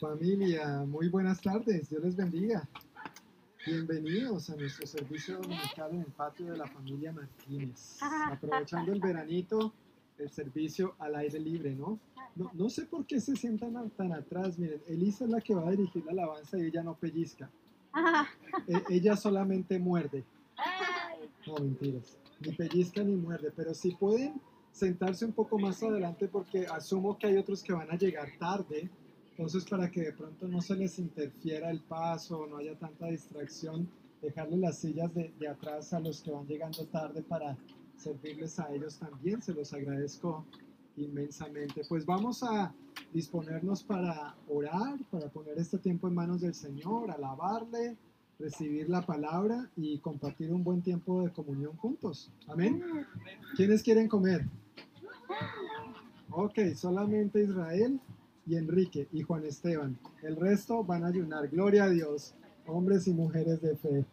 Familia, muy buenas tardes, Dios les bendiga. Bienvenidos a nuestro servicio dominical en el patio de la familia Martínez. Aprovechando el veranito, el servicio al aire libre, ¿no? No, no sé por qué se sientan tan atrás. Miren, Elisa es la que va a dirigir la alabanza y ella no pellizca. E- ella solamente muerde. No, mentiras. Ni pellizca ni muerde, pero si pueden sentarse un poco más adelante porque asumo que hay otros que van a llegar tarde. Entonces, para que de pronto no se les interfiera el paso, no haya tanta distracción, dejarle las sillas de, de atrás a los que van llegando tarde para servirles a ellos también. Se los agradezco inmensamente. Pues vamos a disponernos para orar, para poner este tiempo en manos del Señor, alabarle, recibir la palabra y compartir un buen tiempo de comunión juntos. Amén. ¿Quiénes quieren comer? Ok, solamente Israel y Enrique y Juan Esteban. El resto van a ayunar. Gloria a Dios, hombres y mujeres de fe.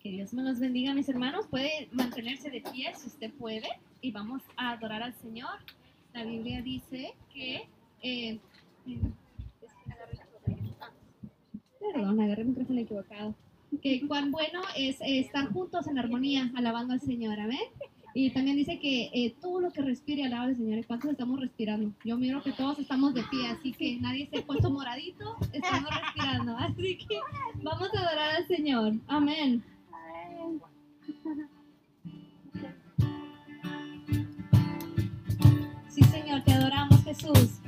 Que Dios me los bendiga, mis hermanos. Puede mantenerse de pie si usted puede y vamos a adorar al Señor. La Biblia dice que... eh, perdón, agarré el micrófono equivocado. Que cuán bueno es eh, estar juntos en armonía, alabando al Señor, amén. Y también dice que eh, todo lo que respire alaba al Señor. ¿Y cuántos estamos respirando? Yo miro que todos estamos de pie, así que nadie se ha puesto moradito, estamos respirando. Así que vamos a adorar al Señor. Amén. Sí, Señor, te adoramos, Jesús.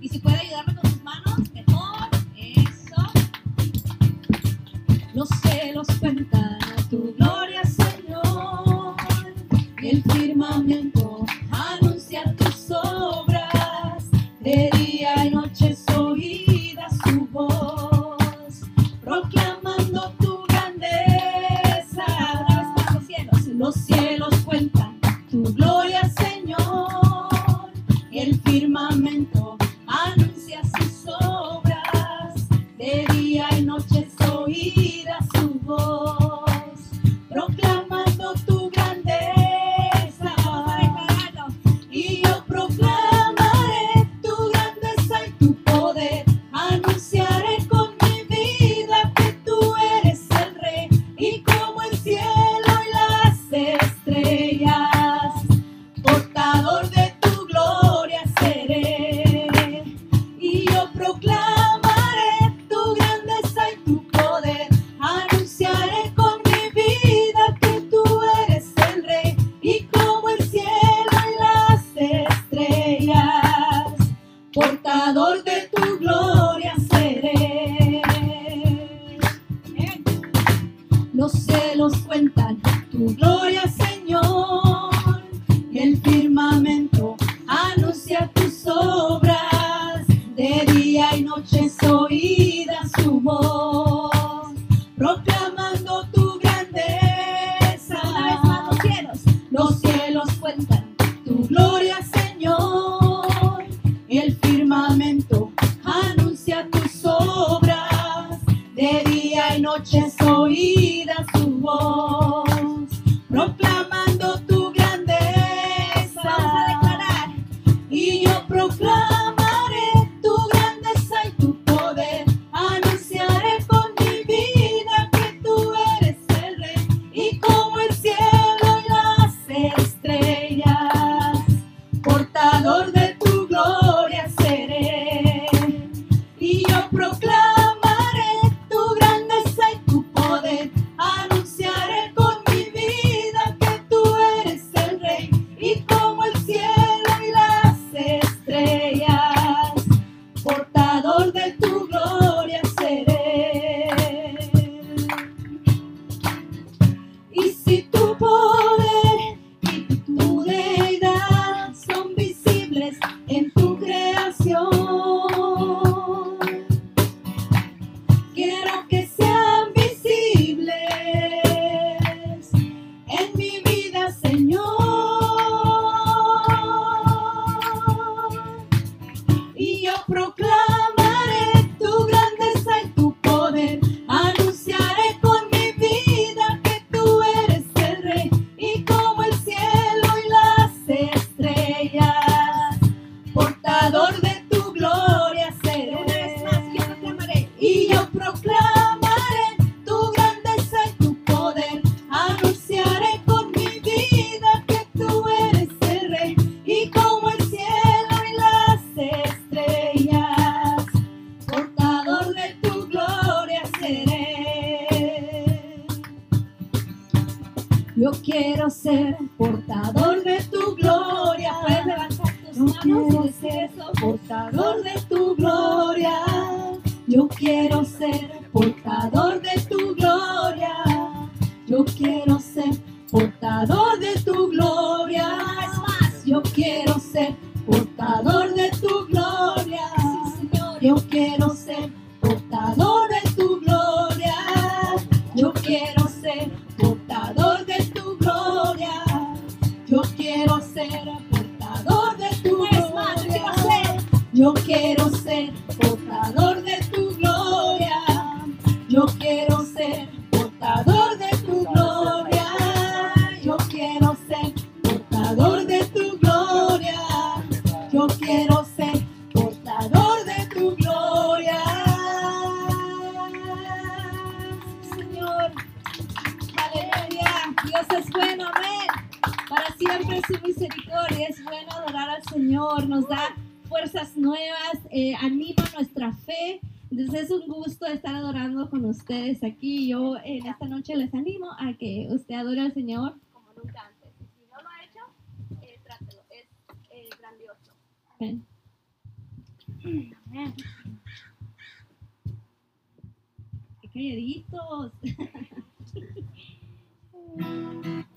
Y si puede ayudarme con sus manos, mejor. Eso. Los cielos cuentan tu gloria. El quiero ser portador de tu gloria. Yo quiero ser portador de tu gloria. Yo quiero ser portador de tu gloria. Señor, aleluya. Dios es bueno, amén. Para siempre es su misericordia. Es bueno adorar al Señor. Nos da fuerzas nuevas, eh, anima nuestra fe. Entonces es un gusto estar ustedes aquí. Yo eh, en esta noche les animo a que usted adore al Señor como nunca antes. Y Si no lo ha hecho, eh, trátelo. Es eh, grandioso. Amén. Amén. Qué calladitos.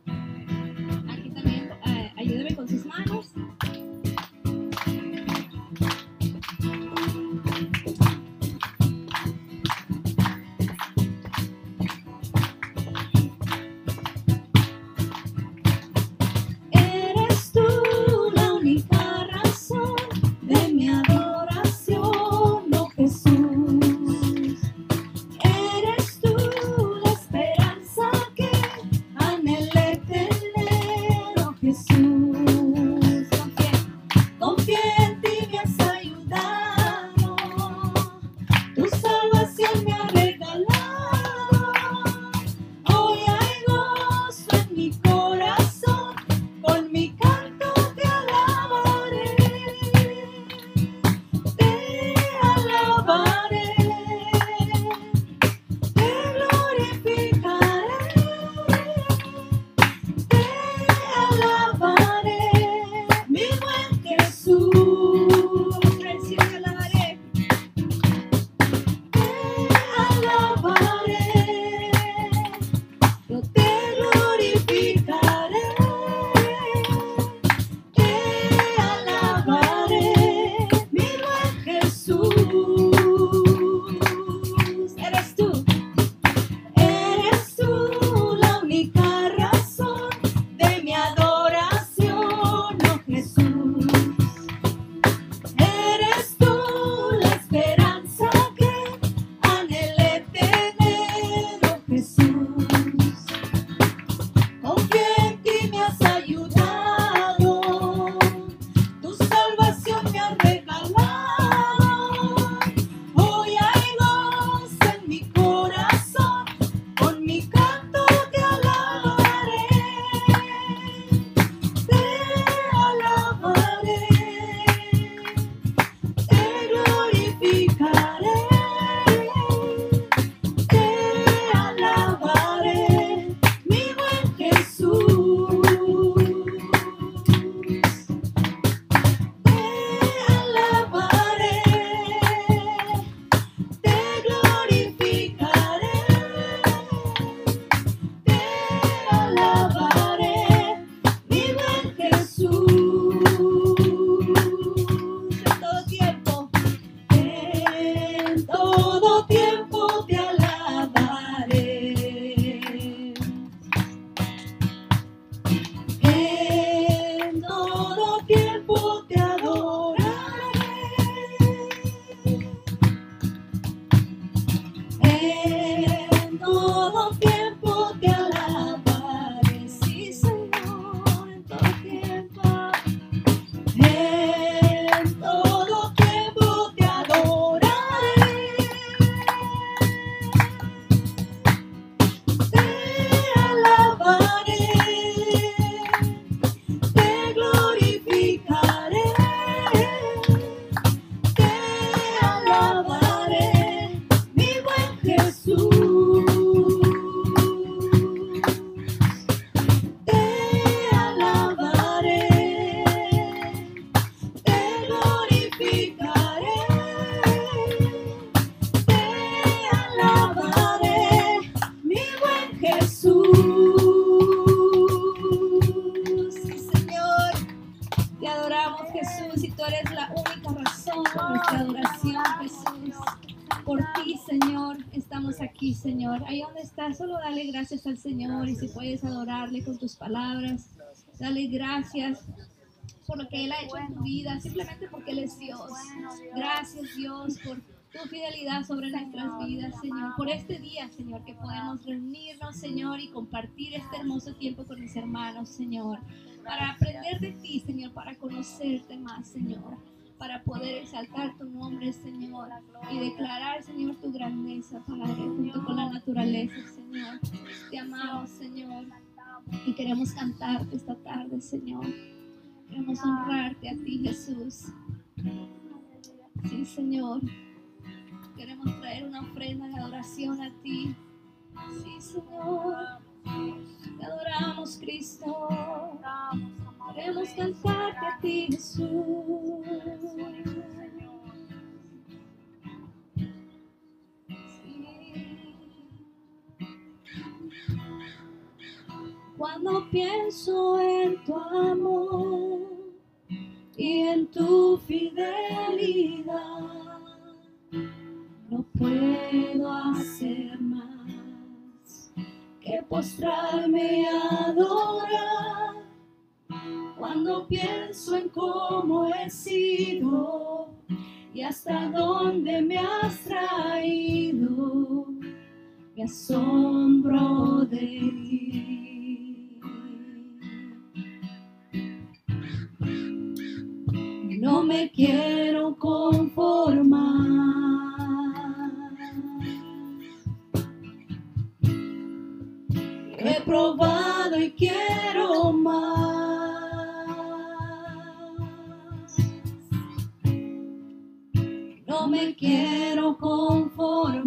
Dale gracias por lo que Él ha hecho en tu vida, simplemente porque Él es Dios. Gracias Dios por tu fidelidad sobre nuestras vidas, Señor. Por este día, Señor, que podemos reunirnos, Señor, y compartir este hermoso tiempo con mis hermanos, Señor. Para aprender de ti, Señor, para conocerte más, Señor. Para poder exaltar tu nombre, Señor. Y declarar, Señor, tu grandeza, Padre, junto con la naturaleza, Señor. Te amamos, Señor. Y queremos cantarte esta tarde, Señor. Queremos honrarte a ti, Jesús. Sí, Señor. Queremos traer una ofrenda de adoración a ti. Sí, Señor. Te adoramos, Cristo. Queremos cantarte a ti, Jesús. Cuando pienso en tu amor y en tu fidelidad, no puedo hacer más que postrarme y adorar. Cuando pienso en cómo he sido y hasta dónde me has traído, me asombro de ti. No me quiero conformar. He probado y quiero más. No me quiero conformar.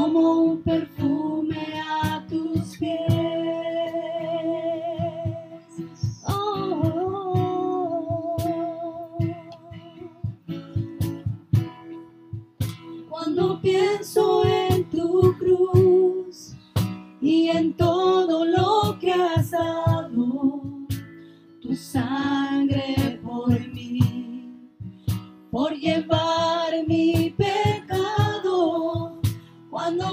como un perfume a tus pies. Oh. Cuando pienso en tu cruz y en todo lo que has dado, tu sangre por mí, por llevar mi.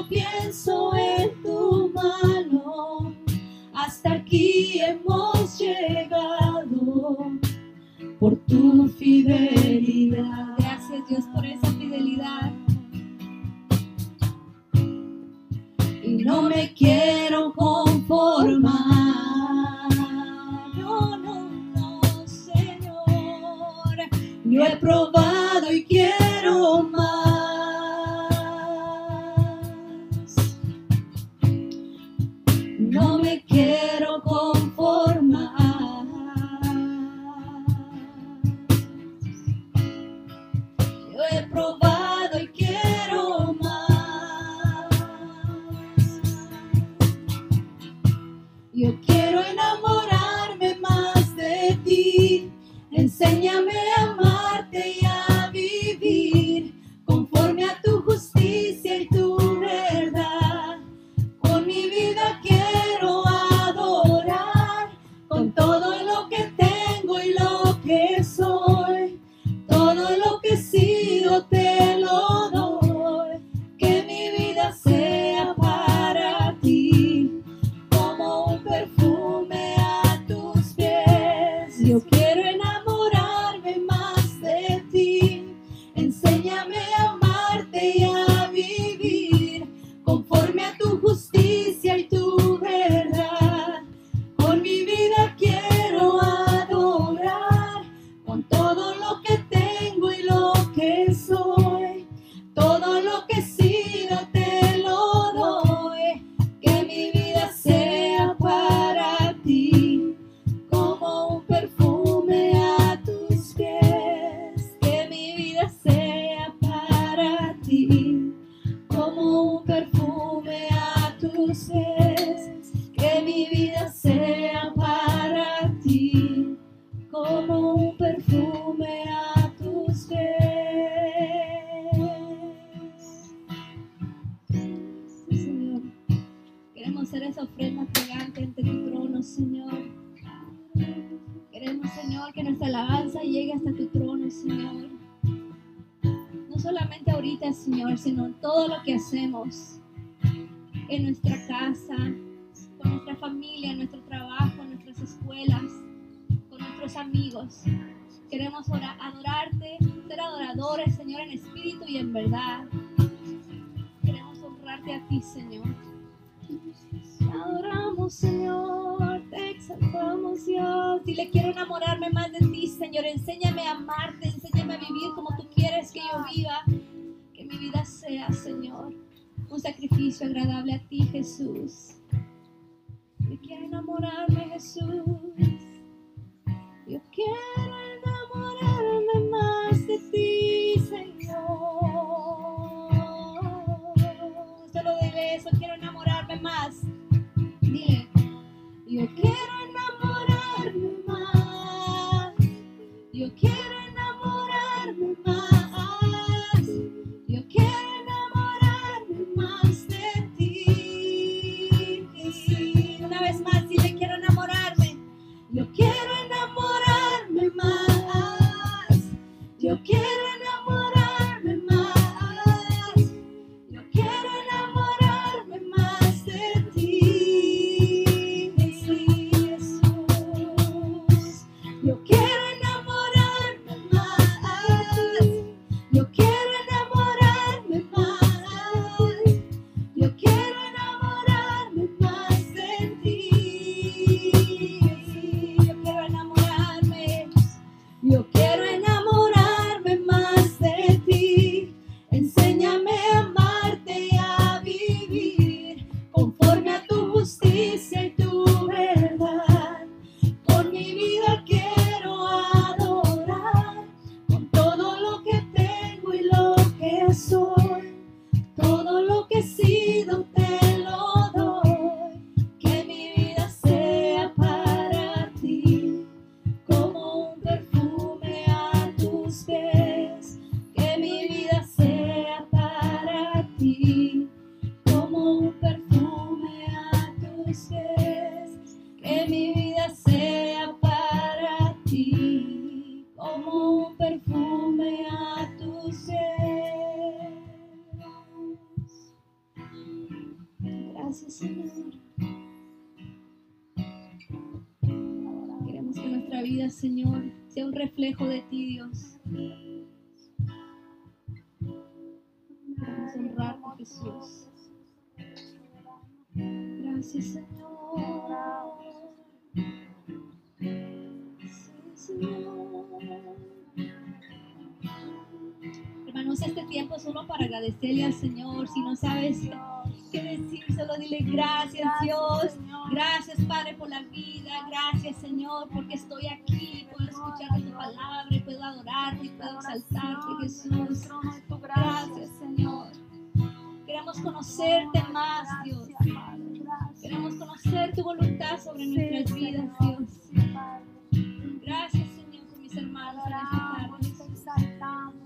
Pienso en tu mano, hasta aquí hemos llegado por tu fidelidad. Gracias Dios por esa fidelidad. Y no me quiero conformar. No, no, no, Señor. Yo he probado y quiero Enséñame a agradable a ti, Jesús. Yo quiero enamorarme, Jesús. Yo quiero enamorarme más de ti, Señor. Solo dile eso, quiero enamorarme más. Dile, yo quiero agradecerle al Señor. Si no sabes qué decir, solo dile gracias, Dios. Gracias, Padre, por la vida. Gracias, Señor, porque estoy aquí. Puedo escuchar tu palabra y puedo adorarte y puedo exaltarte, Jesús. Gracias, Señor. Queremos conocerte más, Dios. Queremos conocer tu voluntad sobre nuestras vidas, Dios. Gracias, Señor, por mis hermanos en esta tarde.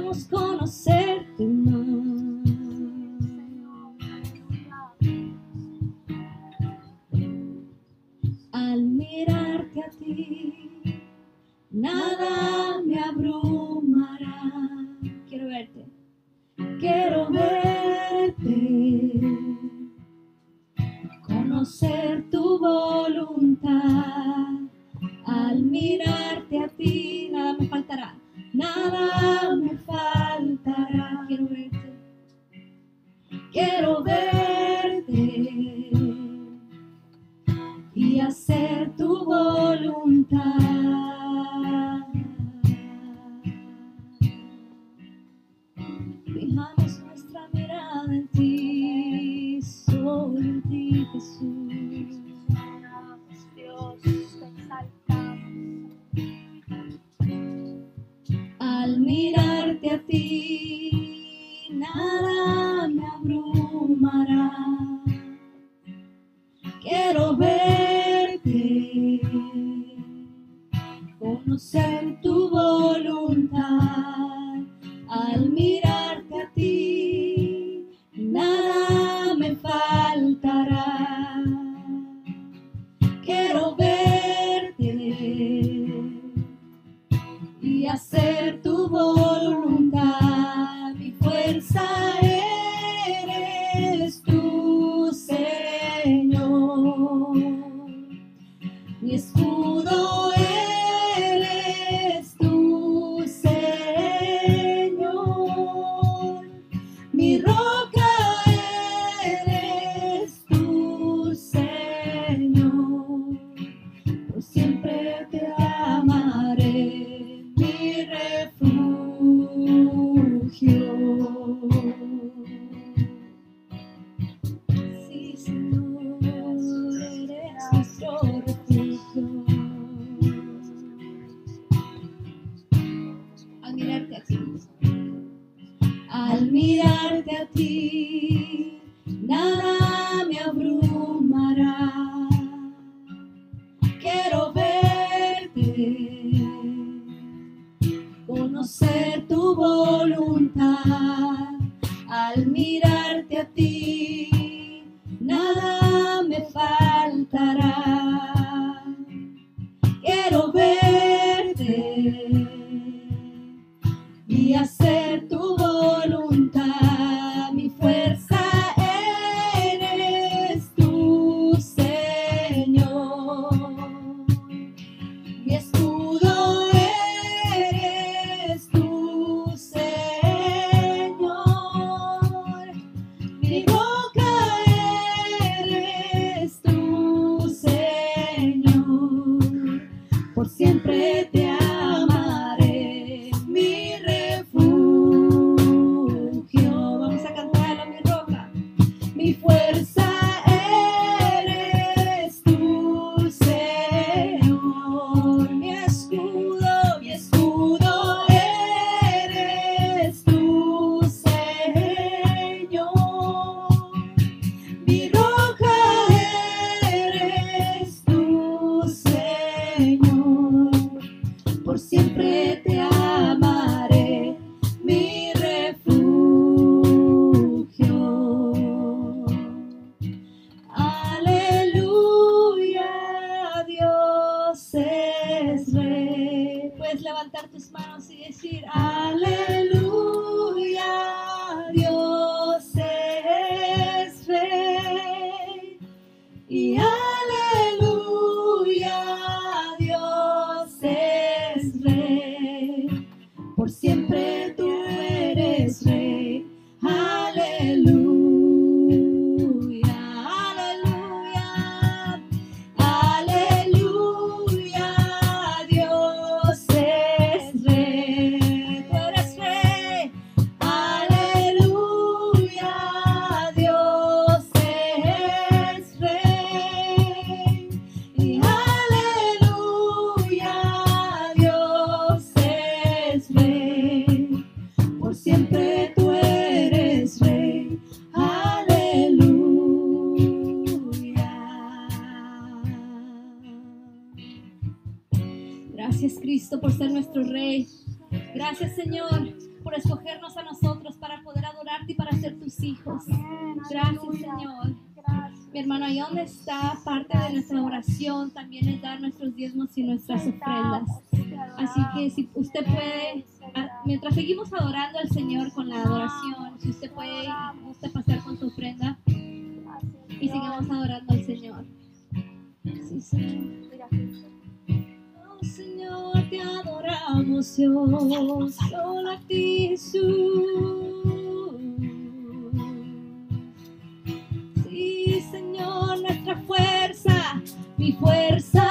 Queremos conocerte más. Al mirarte a ti, nada me abrumará. Quiero verte. Quiero verte. Conocer tu voluntad. Al mirarte a ti, nada me faltará. Nada me faltará. Quiero verte. Quiero verte y hacer tu voluntad. Fijamos nuestra mirada en ti, solo en ti, Jesús. Mirarte a ti, nada me abrumará. Quiero verte, conocer tu voluntad. Al mirarte a ti, nada me faltará. Dios, solo a ti, Jesús. Sí, Señor, nuestra fuerza, mi fuerza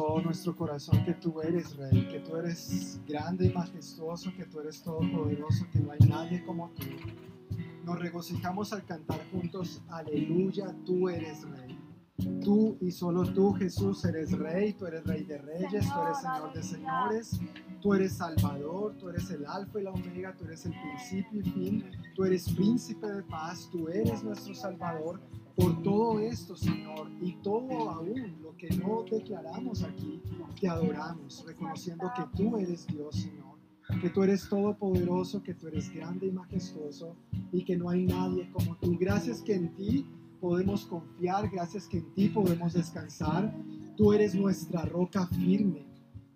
todo nuestro corazón que tú eres Rey, que tú eres grande y majestuoso, que tú eres todopoderoso, que no hay nadie como tú. Nos regocijamos al cantar juntos, aleluya, tú eres Rey. Tú y solo tú, Jesús, eres Rey, tú eres Rey de Reyes, tú eres Señor de Señores, tú eres Salvador, tú eres el Alfa y la Omega, tú eres el principio y fin, tú eres Príncipe de paz, tú eres nuestro Salvador. Por todo esto, Señor, y todo aún lo que no declaramos aquí, te adoramos, reconociendo que tú eres Dios, Señor que tú eres todopoderoso, que tú eres grande y majestuoso y que no hay nadie como tú. Gracias que en ti podemos confiar, gracias que en ti podemos descansar. Tú eres nuestra roca firme.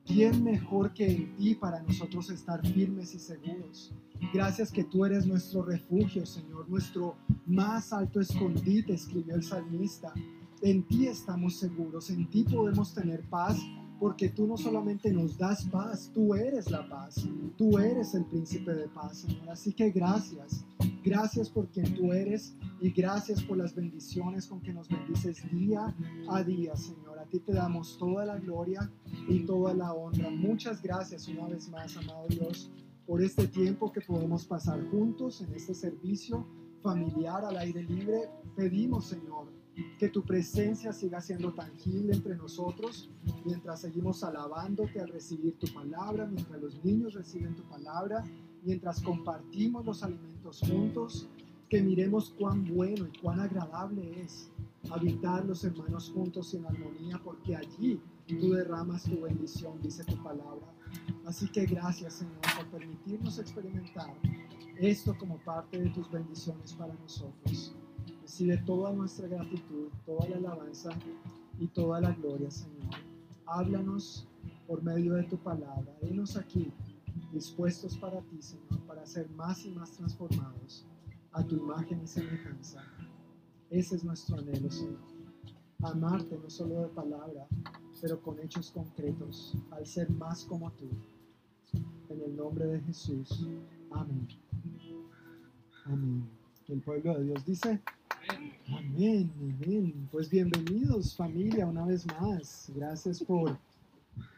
¿Quién mejor que en ti para nosotros estar firmes y seguros? Gracias que tú eres nuestro refugio, Señor, nuestro más alto escondite, escribió el salmista. En ti estamos seguros, en ti podemos tener paz porque tú no solamente nos das paz, tú eres la paz, tú eres el príncipe de paz, Señor. Así que gracias, gracias por quien tú eres y gracias por las bendiciones con que nos bendices día a día, Señor. A ti te damos toda la gloria y toda la honra. Muchas gracias una vez más, amado Dios, por este tiempo que podemos pasar juntos en este servicio familiar al aire libre. Pedimos, Señor, que tu presencia siga siendo tangible entre nosotros mientras seguimos alabándote al recibir tu palabra, mientras los niños reciben tu palabra, mientras compartimos los alimentos juntos, que miremos cuán bueno y cuán agradable es habitar los hermanos juntos en armonía, porque allí tú derramas tu bendición, dice tu palabra. Así que gracias Señor por permitirnos experimentar esto como parte de tus bendiciones para nosotros. Recibe toda nuestra gratitud, toda la alabanza y toda la gloria, Señor. Háblanos por medio de tu palabra. Henos aquí, dispuestos para ti, Señor, para ser más y más transformados a tu imagen y semejanza. Ese es nuestro anhelo, Señor. Amarte no solo de palabra, pero con hechos concretos, al ser más como tú. En el nombre de Jesús. Amén. Amén. El pueblo de Dios dice. Amén, amén. Pues bienvenidos familia una vez más. Gracias por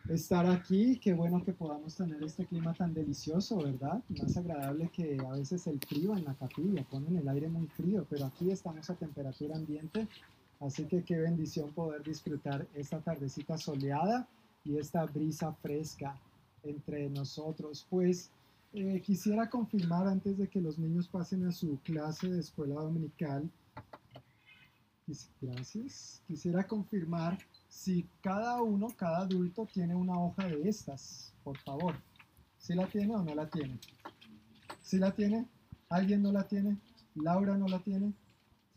estar aquí. Qué bueno que podamos tener este clima tan delicioso, ¿verdad? Más agradable que a veces el frío en la capilla. Ponen el aire muy frío, pero aquí estamos a temperatura ambiente. Así que qué bendición poder disfrutar esta tardecita soleada y esta brisa fresca entre nosotros. Pues eh, quisiera confirmar antes de que los niños pasen a su clase de escuela dominical Gracias. Quisiera confirmar si cada uno, cada adulto tiene una hoja de estas, por favor. ¿Si la tiene o no la tiene? ¿Si la tiene? ¿Alguien no la tiene? ¿Laura no la tiene?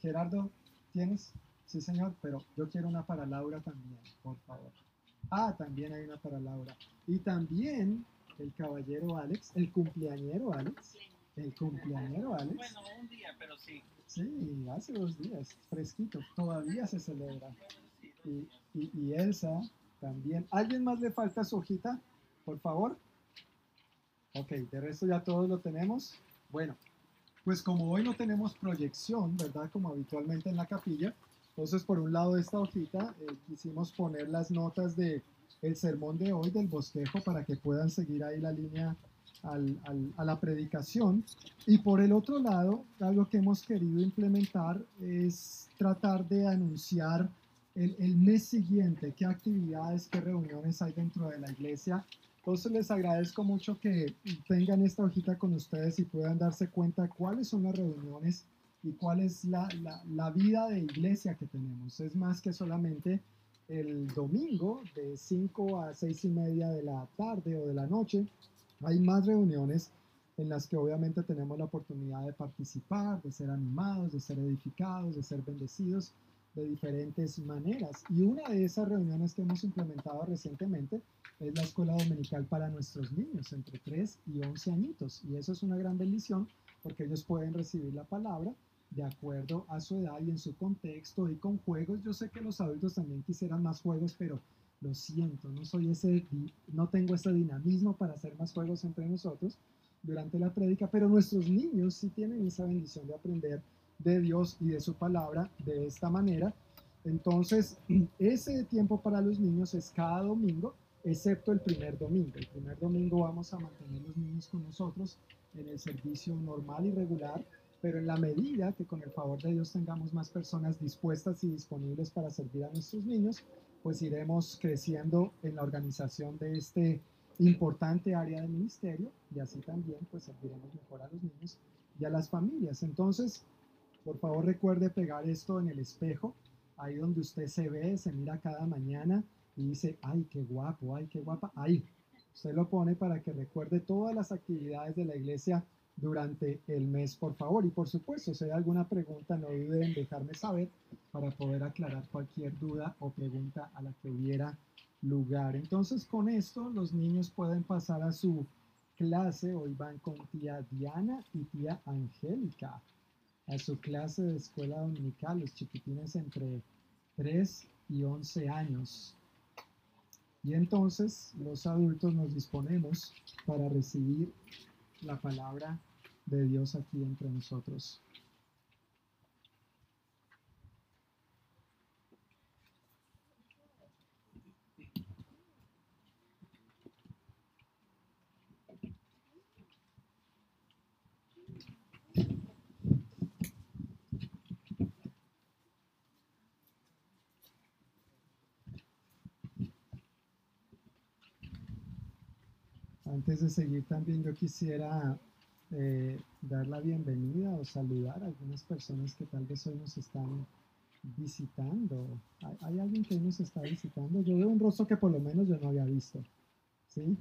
¿Gerardo tienes? Sí, señor, pero yo quiero una para Laura también, por favor. Ah, también hay una para Laura. Y también el caballero Alex, el cumpleañero Alex. El cumpleañero Alex. Bueno, un día, pero sí. Sí, hace dos días, fresquito, todavía se celebra. Y, y, Elsa también. ¿Alguien más le falta su hojita? Por favor. Ok, de resto ya todos lo tenemos. Bueno, pues como hoy no tenemos proyección, ¿verdad? Como habitualmente en la capilla, entonces por un lado de esta hojita eh, quisimos poner las notas de el sermón de hoy del bosquejo para que puedan seguir ahí la línea a la predicación. Y por el otro lado, algo que hemos querido implementar es tratar de anunciar el, el, mes siguiente, qué actividades, qué reuniones hay dentro de la iglesia. Entonces les agradezco mucho que tengan esta hojita con ustedes y puedan darse cuenta cuáles son las reuniones y cuál es la, la, la vida de iglesia que tenemos. Es más que solamente el domingo de 5 a 6 y media de la tarde o de la noche, hay más reuniones en las que obviamente tenemos la oportunidad de participar, de ser animados, de ser edificados, de ser bendecidos de diferentes maneras. Y una de esas reuniones que hemos implementado recientemente es la escuela dominical para nuestros niños entre 3 y 11 añitos. Y eso es una gran bendición porque ellos pueden recibir la palabra de acuerdo a su edad y en su contexto y con juegos. Yo sé que los adultos también quisieran más juegos, pero lo siento, no soy ese, no tengo ese dinamismo para hacer más juegos entre nosotros durante la prédica, pero nuestros niños sí tienen esa bendición de aprender de Dios y de su palabra de esta manera. Entonces, ese tiempo para los niños es cada domingo, excepto el primer domingo. El primer domingo vamos a mantener los niños con nosotros en el servicio normal y regular, pero en la medida que con el favor de Dios tengamos más personas dispuestas y disponibles para servir a nuestros niños, pues iremos creciendo en la organización de este importante área de ministerio y así también pues serviremos mejor a los niños y a las familias. Entonces, por favor recuerde pegar esto en el espejo, ahí donde usted se ve, se mira cada mañana y dice, ay, qué guapo, ay, qué guapa, ahí. Usted lo pone para que recuerde todas las actividades de la iglesia durante el mes, por favor. Y por supuesto, si hay alguna pregunta, no duden en dejarme saber para poder aclarar cualquier duda o pregunta a la que hubiera lugar. Entonces, con esto, los niños pueden pasar a su clase. Hoy van con tía Diana y tía Angélica a su clase de escuela dominical, los chiquitines entre 3 y 11 años. Y entonces los adultos nos disponemos para recibir la palabra de Dios aquí entre nosotros. Antes de seguir también yo quisiera eh, dar la bienvenida o saludar a algunas personas que tal vez hoy nos están visitando. ¿Hay, alguien que hoy nos está visitando? Yo veo un rostro que por lo menos yo no había visto. ¿Sí?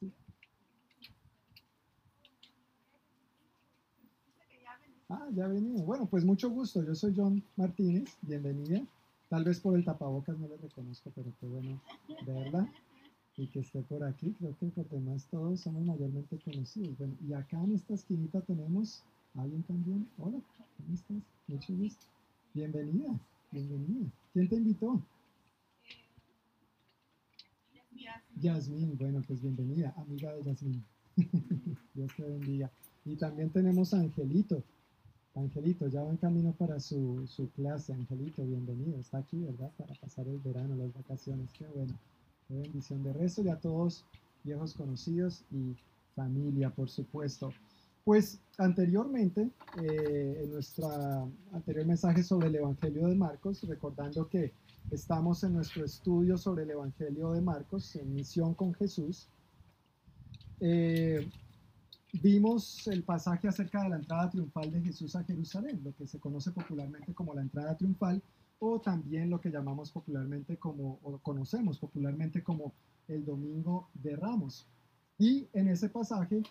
Sí. Ah, ya ha venido. Bueno, pues mucho gusto. Yo soy John Martínez. Bienvenida. Tal vez por el tapabocas no le reconozco, pero qué bueno verla y que esté por aquí. Creo que por demás todos somos mayormente conocidos. Bueno, y acá en esta esquinita tenemos a alguien también. Hola, ¿cómo estás? Mucho gusto. Bienvenida, bienvenida. ¿Quién te invitó? Yasmín, bueno, pues bienvenida, amiga de Yasmín. Dios te bendiga. Y también tenemos a Angelito. Angelito, ya va en camino para su, su clase. Angelito, bienvenido. Está aquí, ¿verdad? Para pasar el verano, las vacaciones. Qué bueno. Bendición de resto y a todos viejos conocidos y familia, por supuesto. Pues anteriormente, eh, en nuestro anterior mensaje sobre el Evangelio de Marcos, recordando que estamos en nuestro estudio sobre el Evangelio de Marcos, en misión con Jesús, eh, vimos el pasaje acerca de la entrada triunfal de Jesús a Jerusalén, lo que se conoce popularmente como la entrada triunfal, o también lo que llamamos popularmente como, o conocemos popularmente como el Domingo de Ramos. Y en ese pasaje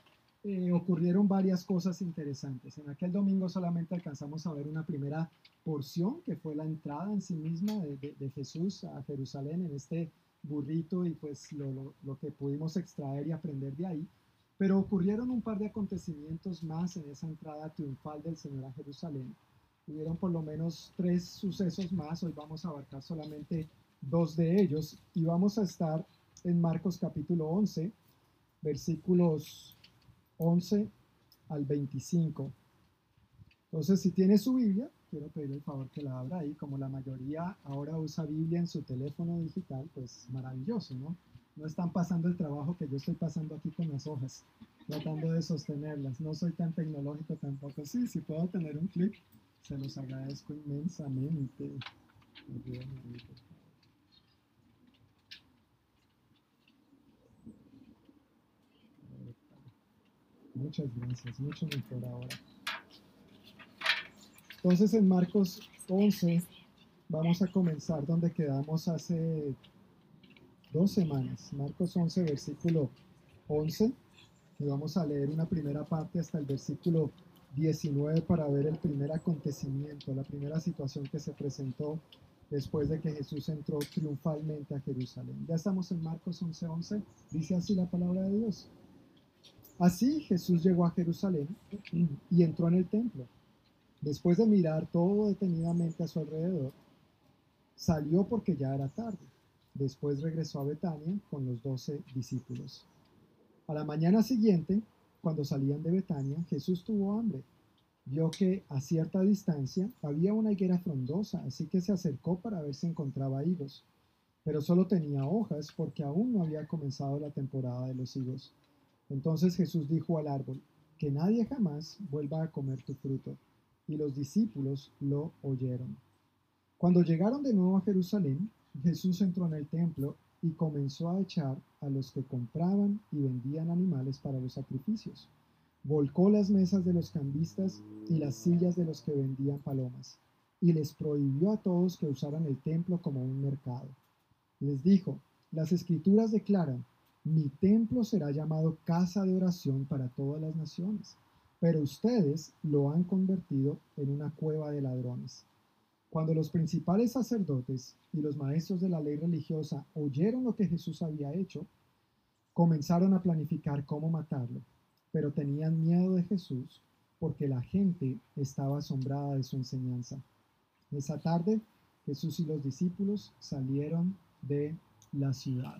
eh, ocurrieron varias cosas interesantes. En aquel domingo solamente alcanzamos a ver una primera porción, que fue la entrada en sí misma de, Jesús a Jerusalén en este burrito y pues lo que pudimos extraer y aprender de ahí. Pero ocurrieron un par de acontecimientos más en esa entrada triunfal del Señor a Jerusalén. Hubieron por lo menos tres sucesos más, hoy vamos a abarcar solamente dos de ellos y vamos a estar en Marcos capítulo 11, versículos 11 al 25. Entonces, si tiene su Biblia, quiero pedirle el favor que la abra ahí, como la mayoría ahora usa Biblia en su teléfono digital, pues maravilloso, ¿no? no están pasando el trabajo que yo estoy pasando aquí con las hojas, tratando de sostenerlas. No soy tan tecnológico tampoco. Sí, si puedo tener un clic, se los agradezco inmensamente. Muchas gracias, mucho mejor ahora. Entonces en Marcos 11 vamos a comenzar donde quedamos hace dos semanas. Marcos 11, versículo 11. Y vamos a leer una primera parte hasta el versículo 19 para ver el primer acontecimiento, la primera situación que se presentó después de que Jesús entró triunfalmente a Jerusalén. Ya estamos en Marcos 11:11, 11, dice así la palabra de Dios. Así Jesús llegó a Jerusalén y entró en el templo. Después de mirar todo detenidamente a su alrededor, salió porque ya era tarde Después regresó a Betania con los doce discípulos. A la mañana siguiente, cuando salían de Betania, Jesús tuvo hambre. vio que a cierta distancia había una higuera frondosa, así que se acercó para ver si encontraba higos. Pero solo tenía hojas porque aún no había comenzado la temporada de los higos. Entonces Jesús dijo al árbol, que nadie jamás vuelva a comer tu fruto. Y los discípulos lo oyeron. Cuando llegaron de nuevo a Jerusalén, Jesús entró en el templo y comenzó a echar a los que compraban y vendían animales para los sacrificios. Volcó las mesas de los cambistas y las sillas de los que vendían palomas, y les prohibió a todos que usaran el templo como un mercado. Les dijo, las escrituras declaran, mi templo será llamado casa de oración para todas las naciones, pero ustedes lo han convertido en una cueva de ladrones. Cuando los principales sacerdotes y los maestros de la ley religiosa oyeron lo que Jesús había hecho, comenzaron a planificar cómo matarlo, pero tenían miedo de Jesús porque la gente estaba asombrada de su enseñanza. Esa tarde, Jesús y los discípulos salieron de la ciudad.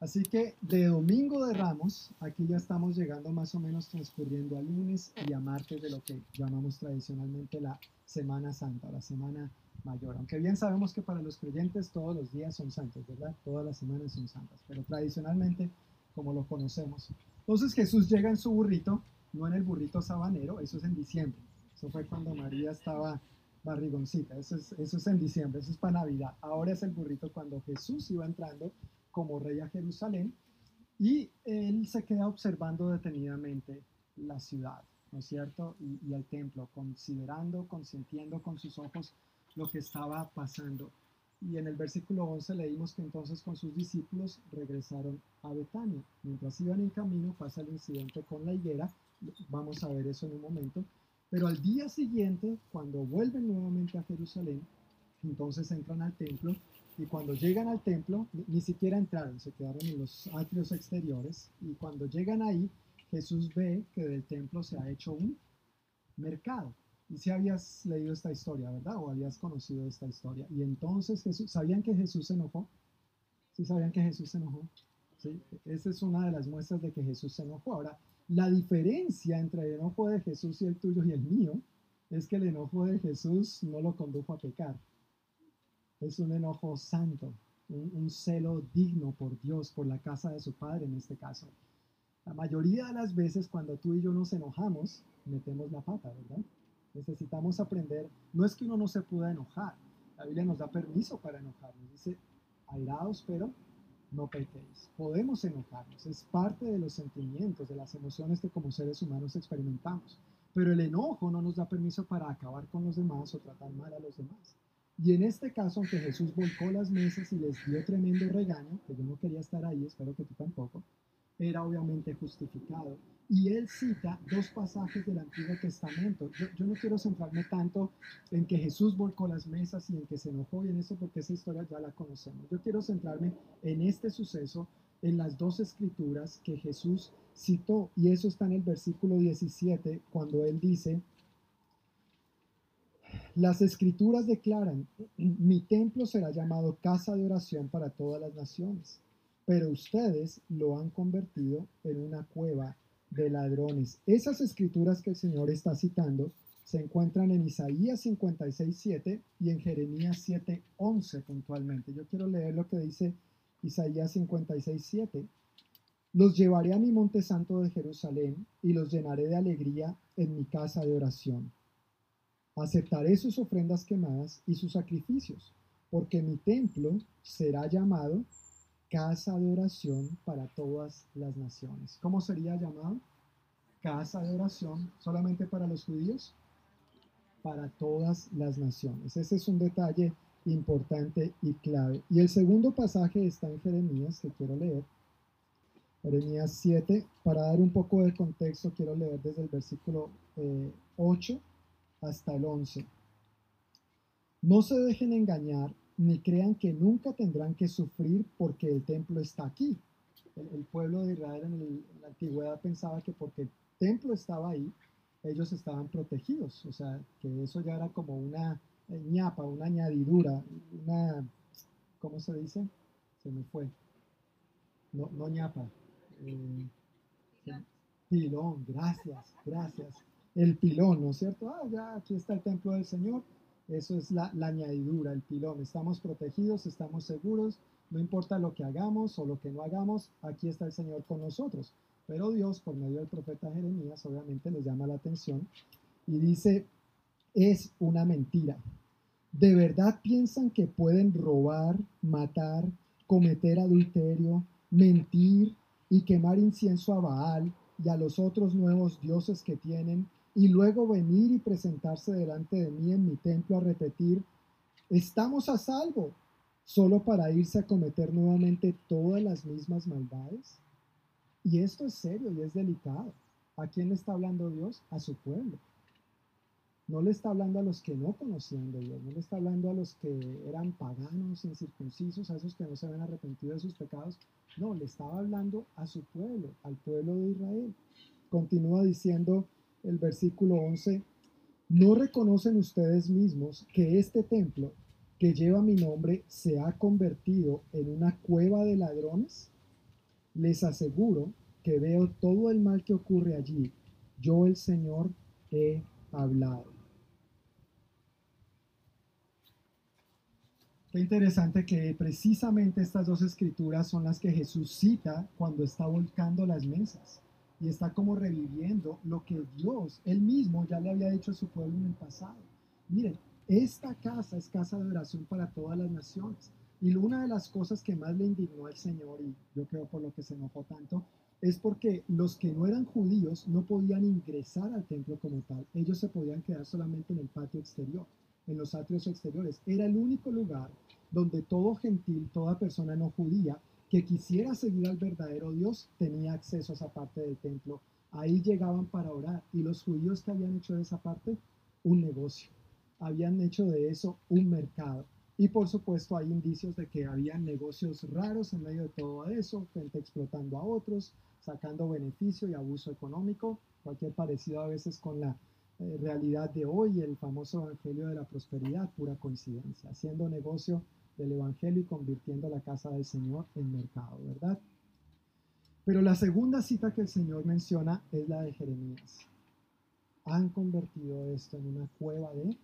Así que de domingo de Ramos, aquí ya estamos llegando más o menos transcurriendo a lunes y a martes de lo que llamamos tradicionalmente la Semana Santa, la Semana Mayor. Aunque bien sabemos que para los creyentes todos los días son santos, ¿verdad? Todas las semanas son santas, pero tradicionalmente como lo conocemos. Entonces Jesús llega en su burrito, no en el burrito sabanero, eso es en diciembre. Eso fue cuando María estaba barrigoncita, eso es, eso es en diciembre, eso es para Navidad. Ahora es el burrito cuando Jesús iba entrando como rey a Jerusalén y él se queda observando detenidamente la ciudad, ¿no es cierto? Y, y el templo, considerando, consintiendo con sus ojos lo que estaba pasando. Y en el versículo 11 leímos que entonces con sus discípulos regresaron a Betania. Mientras iban en camino pasa el incidente con la higuera, vamos a ver eso en un momento. Pero al día siguiente, cuando vuelven nuevamente a Jerusalén, entonces entran al templo y cuando llegan al templo, ni, siquiera entraron, se quedaron en los atrios exteriores. Y cuando llegan ahí, Jesús ve que del templo se ha hecho un mercado. Y si habías leído esta historia, ¿verdad? O habías conocido esta historia. Y entonces Jesús, ¿sabían que Jesús se enojó? ¿Sí sabían que Jesús se enojó? ¿Sí? Esa es una de las muestras de que Jesús se enojó. Ahora, la diferencia entre el enojo de Jesús y el tuyo y el mío es que el enojo de Jesús no lo condujo a pecar es un enojo santo, un, celo digno por Dios, por la casa de su Padre en este caso. La mayoría de las veces cuando tú y yo nos enojamos, metemos la pata, ¿verdad? Necesitamos aprender, no es que uno no se pueda enojar, la Biblia nos da permiso para enojarnos, dice, airados pero no pequéis. Podemos enojarnos, es parte de los sentimientos, de las emociones que como seres humanos experimentamos, pero el enojo no nos da permiso para acabar con los demás o tratar mal a los demás. Y en este caso, aunque Jesús volcó las mesas y les dio tremendo regaño, que yo no quería estar ahí, espero que tú tampoco, era obviamente justificado. Y él cita dos pasajes del Antiguo Testamento. Yo, no quiero centrarme tanto en que Jesús volcó las mesas y en que se enojó y en eso, porque esa historia ya la conocemos. Yo quiero centrarme en este suceso, en las dos escrituras que Jesús citó. Y eso está en el versículo 17, cuando él dice, las escrituras declaran, mi templo será llamado casa de oración para todas las naciones, pero ustedes lo han convertido en una cueva de ladrones. Esas escrituras que el Señor está citando se encuentran en Isaías 56.7 y en Jeremías 7.11 puntualmente. Yo quiero leer lo que dice Isaías 56.7. Los llevaré a mi monte santo de Jerusalén y los llenaré de alegría en mi casa de oración aceptaré sus ofrendas quemadas y sus sacrificios, porque mi templo será llamado casa de oración para todas las naciones. ¿Cómo sería llamado? Casa de oración solamente para los judíos, para todas las naciones. Ese es un detalle importante y clave. Y el segundo pasaje está en Jeremías, que quiero leer. Jeremías 7, para dar un poco de contexto, quiero leer desde el versículo 8 eh, hasta el 11. No se dejen engañar ni crean que nunca tendrán que sufrir porque el templo está aquí. El, pueblo de Israel en, la antigüedad pensaba que porque el templo estaba ahí, ellos estaban protegidos. O sea, que eso ya era como una ñapa, una añadidura, una, ¿cómo se dice? Se me fue. No, no ñapa. Eh, pilón, gracias, gracias el pilón, ¿no es cierto? Ah, ya aquí está el templo del Señor. Eso es la, añadidura, el pilón. Estamos protegidos, estamos seguros, no importa lo que hagamos o lo que no hagamos, aquí está el Señor con nosotros. Pero Dios, por medio del profeta Jeremías, obviamente les llama la atención y dice, es una mentira. ¿De verdad piensan que pueden robar, matar, cometer adulterio, mentir y quemar incienso a Baal y a los otros nuevos dioses que tienen y luego venir y presentarse delante de mí en mi templo a repetir, estamos a salvo, solo para irse a cometer nuevamente todas las mismas maldades? Y esto es serio y es delicado. ¿A quién le está hablando Dios? A su pueblo. No le está hablando a los que no conocían de Dios, no le está hablando a los que eran paganos, incircuncisos, a esos que no se habían arrepentido de sus pecados. No, le estaba hablando a su pueblo, al pueblo de Israel. Continúa diciendo el versículo 11, ¿no reconocen ustedes mismos que este templo que lleva mi nombre se ha convertido en una cueva de ladrones? Les aseguro que veo todo el mal que ocurre allí. Yo el Señor he hablado. Qué interesante que precisamente estas dos escrituras son las que Jesús cita cuando está volcando las mesas y está como reviviendo lo que Dios, él mismo, ya le había dicho a su pueblo en el pasado. Miren, esta casa es casa de oración para todas las naciones. Y una de las cosas que más le indignó al Señor, y yo creo por lo que se enojó tanto, es porque los que no eran judíos no podían ingresar al templo como tal. Ellos se podían quedar solamente en el patio exterior, en los atrios exteriores. Era el único lugar donde todo gentil, toda persona no judía que quisiera seguir al verdadero Dios tenía acceso a esa parte del templo. Ahí llegaban para orar. Y los judíos que habían hecho de esa parte un negocio. Habían hecho de eso un mercado. Y por supuesto hay indicios de que había negocios raros en medio de todo eso, gente explotando a otros, sacando beneficio y abuso económico, cualquier parecido a veces con la eh, realidad de hoy, el famoso Evangelio de la Prosperidad, pura coincidencia, haciendo negocio del Evangelio y convirtiendo la casa del Señor en mercado, ¿verdad? Pero la segunda cita que el Señor menciona es la de Jeremías. Han convertido esto en una cueva de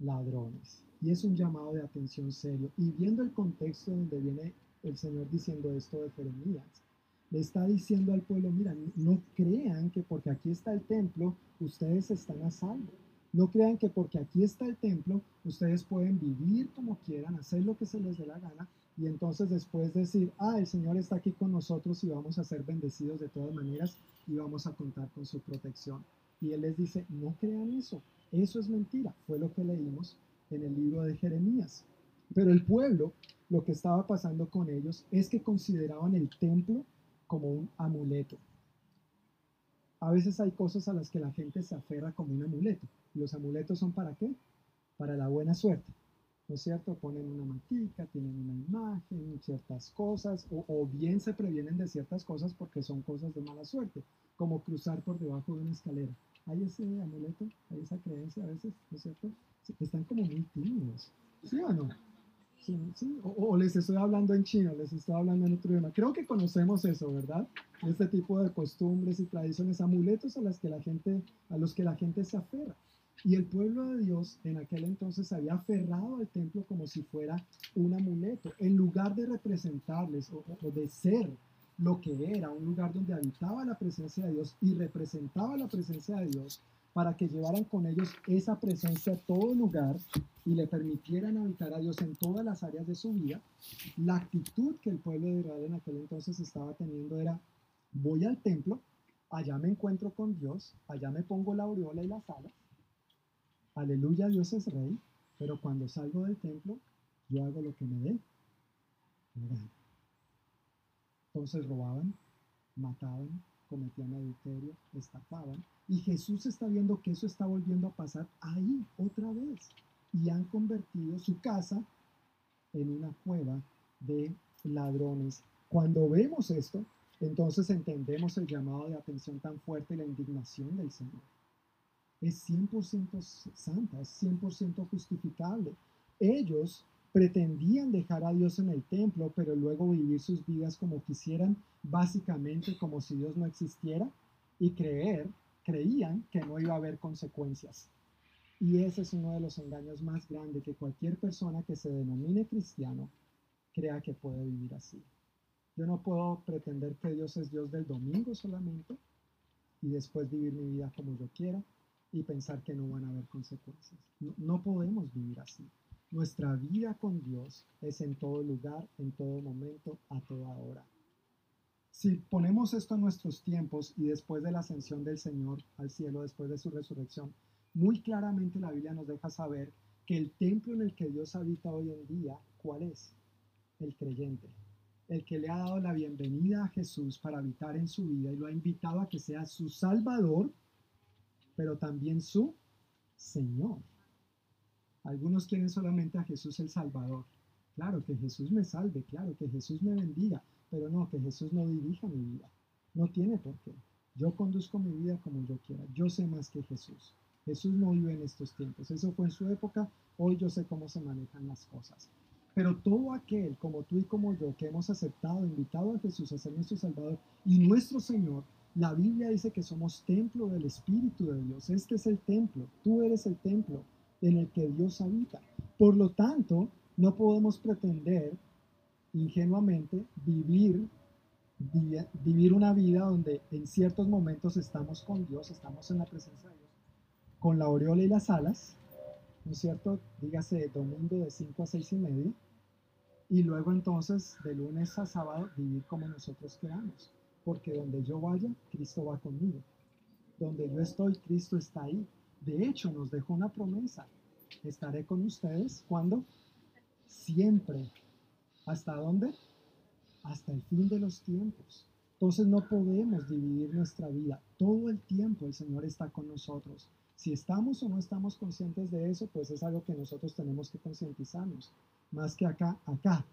ladrones. Y es un llamado de atención serio. Y viendo el contexto donde viene el Señor diciendo esto de Jeremías, le está diciendo al pueblo, mira, no crean que porque aquí está el templo, ustedes están a salvo. No crean que porque aquí está el templo, ustedes pueden vivir como quieran, hacer lo que se les dé la gana y entonces después decir, ah, el Señor está aquí con nosotros y vamos a ser bendecidos de todas maneras y vamos a contar con su protección. Y Él les dice, no crean eso, eso es mentira, fue lo que leímos en el libro de Jeremías. Pero el pueblo, lo que estaba pasando con ellos es que consideraban el templo como un amuleto. A veces hay cosas a las que la gente se aferra como un amuleto. ¿Los amuletos son para qué? Para la buena suerte. ¿No es cierto? Ponen una matica, tienen una imagen, ciertas cosas, o, bien se previenen de ciertas cosas porque son cosas de mala suerte, como cruzar por debajo de una escalera. Hay ese amuleto, hay esa creencia a veces, ¿no es cierto? están como muy tímidos. ¿Sí o no? O, les estoy hablando en chino, les estoy hablando en otro idioma. Creo que conocemos eso, ¿verdad? Este tipo de costumbres y tradiciones, amuletos a, las que la gente, a los que la gente se aferra. Y el pueblo de Dios en aquel entonces había aferrado al templo como si fuera un amuleto, en lugar de representarles o, de ser lo que era, un lugar donde habitaba la presencia de Dios y representaba la presencia de Dios, para que llevaran con ellos esa presencia a todo lugar y le permitieran habitar a Dios en todas las áreas de su vida, la actitud que el pueblo de Israel en aquel entonces estaba teniendo era, voy al templo, allá me encuentro con Dios, allá me pongo la aureola y las alas, aleluya, Dios es rey, pero cuando salgo del templo, yo hago lo que me dé. Entonces robaban, mataban, cometían adulterio, estafaban, y Jesús está viendo que eso está volviendo a pasar ahí otra vez. Y han convertido su casa en una cueva de ladrones. Cuando vemos esto, entonces entendemos el llamado de atención tan fuerte y la indignación del Señor. Es 100% santa, es 100% justificable. Ellos pretendían dejar a Dios en el templo, pero luego vivir sus vidas como quisieran, básicamente como si Dios no existiera, y creer creían que no iba a haber consecuencias. Y ese es uno de los engaños más grandes que cualquier persona que se denomine cristiano crea que puede vivir así. Yo no puedo pretender que Dios es Dios del domingo solamente y después vivir mi vida como yo quiera y pensar que no van a haber consecuencias. No, podemos vivir así. Nuestra vida con Dios es en todo lugar, en todo momento, a toda hora. Si ponemos esto en nuestros tiempos y después de la ascensión del Señor al cielo, después de su resurrección, muy claramente la Biblia nos deja saber que el templo en el que Dios habita hoy en día, ¿cuál es? El creyente. El que le ha dado la bienvenida a Jesús para habitar en su vida y lo ha invitado a que sea su Salvador, pero también su Señor. Algunos quieren solamente a Jesús el Salvador. Claro, que Jesús me salve, claro, que Jesús me bendiga, pero no, que Jesús no dirija mi vida. No tiene por qué. Yo conduzco mi vida como yo quiera. Yo sé más que Jesús. Jesús no vive en estos tiempos. Eso fue en su época. Hoy yo sé cómo se manejan las cosas. Pero todo aquel, como tú y como yo, que hemos aceptado, invitado a Jesús a ser nuestro Salvador y nuestro Señor, la Biblia dice que somos templo del Espíritu de Dios. Este es el templo. Tú eres el templo en el que Dios habita. Por lo tanto, no podemos pretender ingenuamente vivir, vivir una vida donde en ciertos momentos estamos con Dios, estamos en la presencia de Dios, con la aureola y las alas, ¿no es cierto? Dígase domingo de 5 a 6 y media, y luego entonces de lunes a sábado vivir como nosotros queramos, porque donde yo vaya, Cristo va conmigo. Donde yo estoy, Cristo está ahí. De hecho, nos dejó una promesa. Estaré con ustedes cuando siempre ¿Hasta dónde? Hasta el fin de los tiempos. Entonces no podemos dividir nuestra vida. Todo el tiempo el Señor está con nosotros. Si estamos o no estamos conscientes de eso, pues es algo que nosotros tenemos que concientizarnos. Más que acá, acá.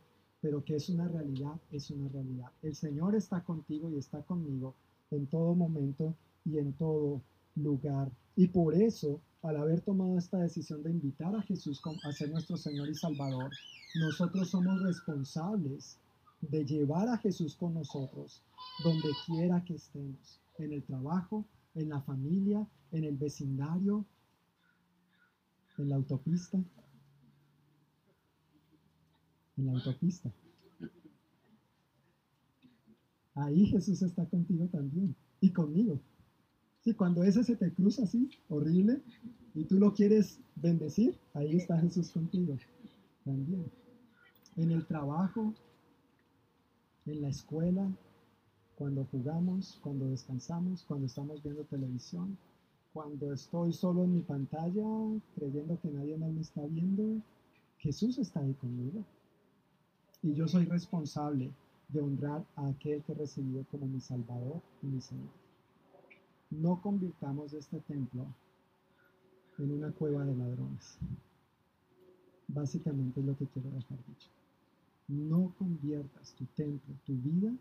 Pero que es una realidad, es una realidad. El Señor está contigo y está conmigo en todo momento y en todo lugar. Y por eso, al haber tomado esta decisión de invitar a Jesús a ser nuestro Señor y Salvador, nosotros somos responsables de llevar a Jesús con nosotros donde quiera que estemos, en el trabajo, en la familia, en el vecindario, en la autopista. En la autopista. Ahí Jesús está contigo también y conmigo. Sí, cuando ese se te cruza así, horrible, y tú lo quieres bendecir, ahí está Jesús contigo también. En el trabajo, en la escuela, cuando jugamos, cuando descansamos, cuando estamos viendo televisión, cuando estoy solo en mi pantalla creyendo que nadie más me está viendo, Jesús está ahí conmigo. Y yo soy responsable de honrar a aquel que recibió como mi Salvador y mi Señor. No convirtamos este templo en una cueva de ladrones. Básicamente es lo que quiero dejar dicho. No conviertas tu templo, tu vida,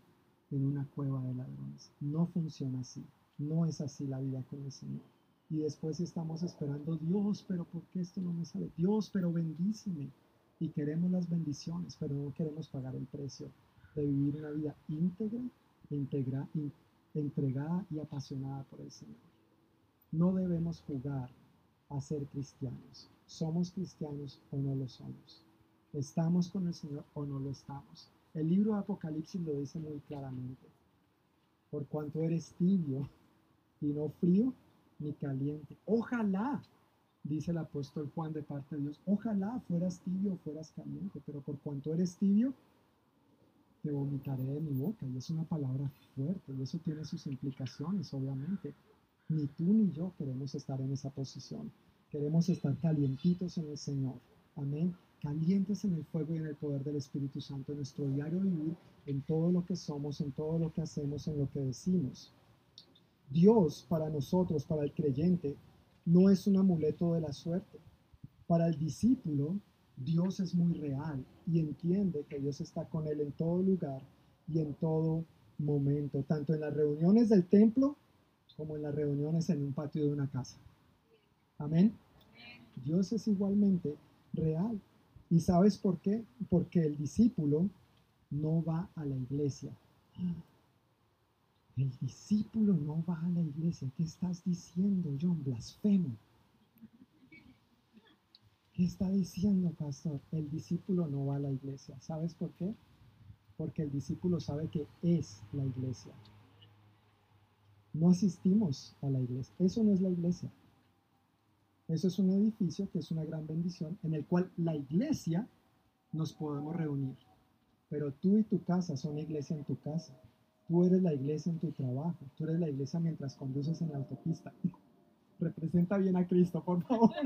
en una cueva de ladrones. No funciona así. No es así la vida con el Señor. Y después estamos esperando, Dios, pero ¿por qué esto no me sale? Dios, pero bendíceme. Y queremos las bendiciones, pero no queremos pagar el precio de vivir una vida íntegra, integra, entregada y apasionada por el Señor. No debemos jugar a ser cristianos. ¿Somos cristianos o no lo somos? ¿Estamos con el Señor o no lo estamos? El libro de Apocalipsis lo dice muy claramente. Por cuanto eres tibio y no frío ni caliente. Ojalá, dice el apóstol Juan de parte de Dios, ojalá fueras tibio o fueras caliente, pero por cuanto eres tibio, te vomitaré de mi boca. Y es una palabra fuerte y eso tiene sus implicaciones, obviamente. Ni tú ni yo queremos estar en esa posición. Queremos estar calientitos en el Señor. Amén. Calientes en el fuego y en el poder del Espíritu Santo en nuestro diario vivir, en todo lo que somos, en todo lo que hacemos, en lo que decimos. Dios para nosotros, para el creyente, no es un amuleto de la suerte. Para el discípulo, Dios es muy real y entiende que Dios está con él en todo lugar y en todo momento, tanto en las reuniones del templo como en las reuniones en un patio de una casa. Amén. Dios es igualmente real. ¿Y sabes por qué? Porque el discípulo no va a la iglesia. El discípulo no va a la iglesia. ¿Qué estás diciendo, John? Blasfemo. ¿Qué está diciendo, pastor? El discípulo no va a la iglesia. ¿Sabes por qué? Porque el discípulo sabe que es la iglesia. No asistimos a la iglesia. Eso no es la iglesia. Eso es un edificio que es una gran bendición en el cual la iglesia nos podemos reunir. Pero tú y tu casa son iglesia en tu casa. Tú eres la iglesia en tu trabajo. Tú eres la iglesia mientras conduces en la autopista. Representa bien a Cristo, por favor.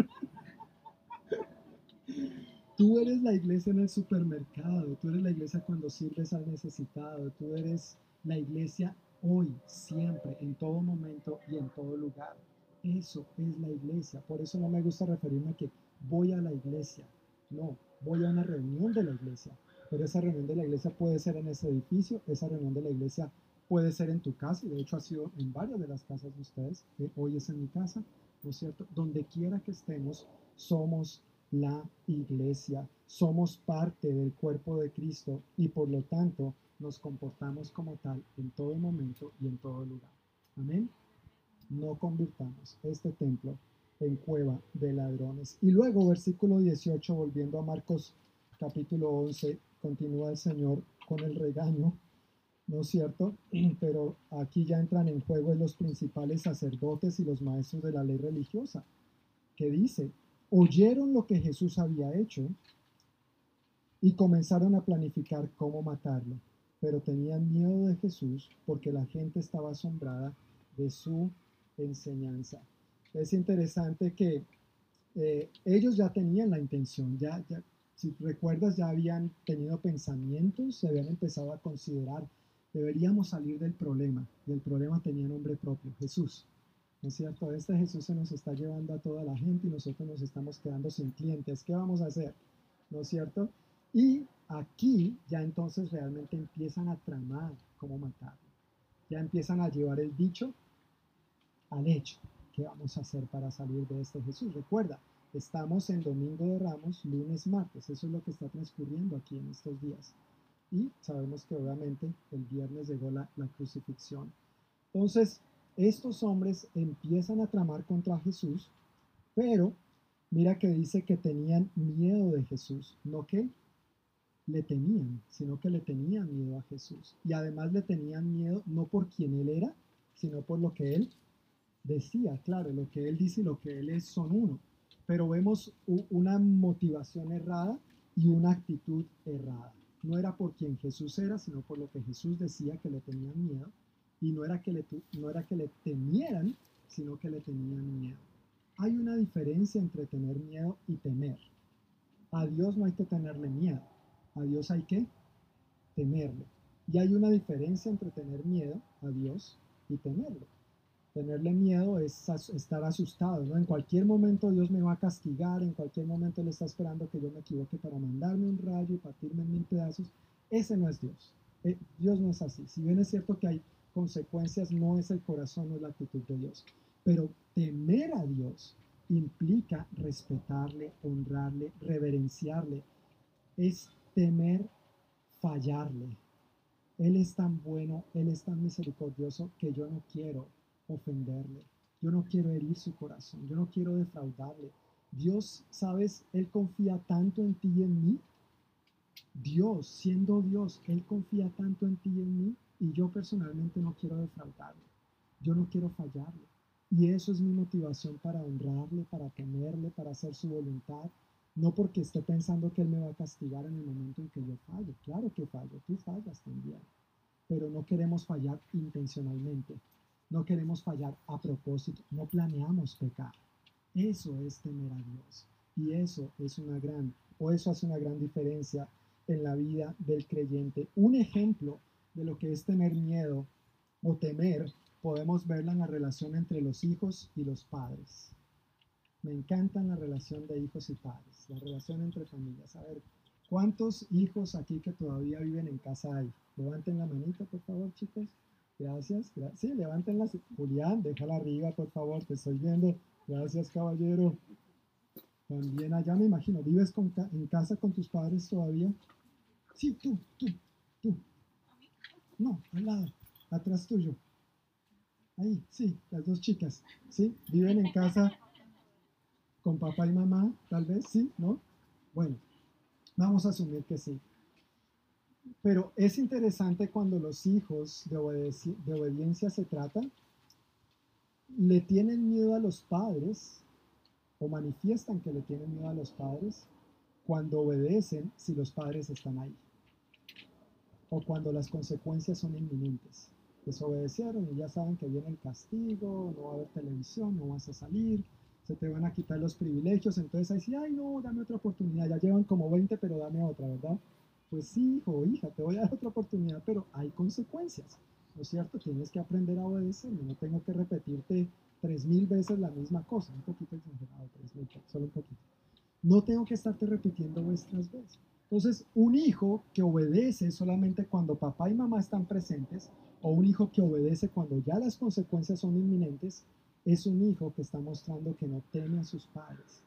Tú eres la iglesia en el supermercado. Tú eres la iglesia cuando sirves al necesitado. Tú eres la iglesia hoy, siempre, en todo momento y en todo lugar. Eso es la iglesia. Por eso no me gusta referirme a que voy a la iglesia. No, voy a una reunión de la iglesia. Pero esa reunión de la iglesia puede ser en ese edificio, esa reunión de la iglesia puede ser en tu casa, y de hecho ha sido en varias de las casas de ustedes, hoy es en mi casa, ¿no es cierto? Donde quiera que estemos, somos la iglesia, somos parte del cuerpo de Cristo y por lo tanto nos comportamos como tal en todo momento y en todo lugar. Amén. No convirtamos este templo en cueva de ladrones. Y luego, versículo 18, volviendo a Marcos capítulo 11, continúa el Señor con el regaño, ¿no es cierto? Pero aquí ya entran en juego los principales sacerdotes y los maestros de la ley religiosa, que dice, oyeron lo que Jesús había hecho y comenzaron a planificar cómo matarlo, pero tenían miedo de Jesús porque la gente estaba asombrada de su enseñanza. Es interesante que eh, ellos ya tenían la intención, ya, ya, si recuerdas, ya habían tenido pensamientos, se habían empezado a considerar, deberíamos salir del problema, y el problema tenía nombre propio, Jesús. ¿No es cierto? Este Jesús se nos está llevando a toda la gente y nosotros nos estamos quedando sin clientes. ¿Qué vamos a hacer? ¿No es cierto? Y aquí ya entonces realmente empiezan a tramar cómo matarlo. Ya empiezan a llevar el dicho al hecho. ¿Qué vamos a hacer para salir de este Jesús? Recuerda, estamos en Domingo de Ramos, lunes, martes. Eso es lo que está transcurriendo aquí en estos días. Y sabemos que obviamente el viernes llegó la, crucifixión. Entonces, estos hombres empiezan a tramar contra Jesús, pero mira que dice que tenían miedo de Jesús, no que le temían, sino que le tenían miedo a Jesús. Y además le tenían miedo no por quien él era, sino por lo que él decía, claro, lo que él dice y lo que él es son uno, pero vemos una motivación errada y una actitud errada. No era por quien Jesús era, sino por lo que Jesús decía que le tenían miedo, y no era que le, no era que le temieran, sino que le tenían miedo. Hay una diferencia entre tener miedo y temer. A Dios no hay que tenerle miedo, a Dios hay que temerle. Y hay una diferencia entre tener miedo a Dios y temerlo. Tenerle miedo es estar asustado, ¿no? En cualquier momento Dios me va a castigar, en cualquier momento Él está esperando que yo me equivoque para mandarme un rayo y partirme en mil pedazos. Ese no es Dios. Eh, Dios no es así. Si bien es cierto que hay consecuencias, no es el corazón, no es la actitud de Dios. Pero temer a Dios implica respetarle, honrarle, reverenciarle. Es temer fallarle. Él es tan bueno, Él es tan misericordioso que yo no quiero ofenderle. Yo no quiero herir su corazón, yo no quiero defraudarle. Dios, sabes, Él confía tanto en ti y en mí. Dios, siendo Dios, Él confía tanto en ti y en mí y yo personalmente no quiero defraudarle. Yo no quiero fallarle. Y eso es mi motivación para honrarle, para temerle, para hacer su voluntad. No porque esté pensando que Él me va a castigar en el momento en que yo falle. Claro que fallo, tú fallas también. Pero no queremos fallar intencionalmente. No queremos fallar a propósito, no planeamos pecar. Eso es temer a Dios. Y eso es una gran, o eso hace una gran diferencia en la vida del creyente. Un ejemplo de lo que es tener miedo o temer, podemos verla en la relación entre los hijos y los padres. Me encanta la relación de hijos y padres, la relación entre familias. A ver, ¿cuántos hijos aquí que todavía viven en casa hay? Levanten la manita, por favor, chicos. Gracias. sí, levántenla. Julián, déjala arriba, por favor, te estoy viendo. Gracias, caballero. También allá me imagino, ¿vives en casa con tus padres todavía? Sí, tú, tú, tú. No, al lado, atrás tuyo. Ahí, sí, las dos chicas, ¿sí? Viven en casa con papá y mamá, tal vez, ¿sí? ¿No? Bueno, vamos a asumir que sí. Pero es interesante cuando los hijos de, obediencia se tratan, le tienen miedo a los padres o manifiestan que le tienen miedo a los padres cuando obedecen si los padres están ahí o cuando las consecuencias son inminentes. Desobedecieron y ya saben que viene el castigo, no va a haber televisión, no vas a salir, se te van a quitar los privilegios, entonces ahí sí, ay no, dame otra oportunidad, ya llevan como 20, pero dame otra, ¿verdad? Pues sí, hijo hija, te voy a dar otra oportunidad, pero hay consecuencias, ¿no es cierto? Tienes que aprender a obedecer, no tengo que repetirte tres mil veces la misma cosa, un poquito exagerado, tres mil, solo un poquito. No tengo que estarte repitiendo vez tras vez. Entonces, un hijo que obedece solamente cuando papá y mamá están presentes, o un hijo que obedece cuando ya las consecuencias son inminentes, es un hijo que está mostrando que no teme a sus padres,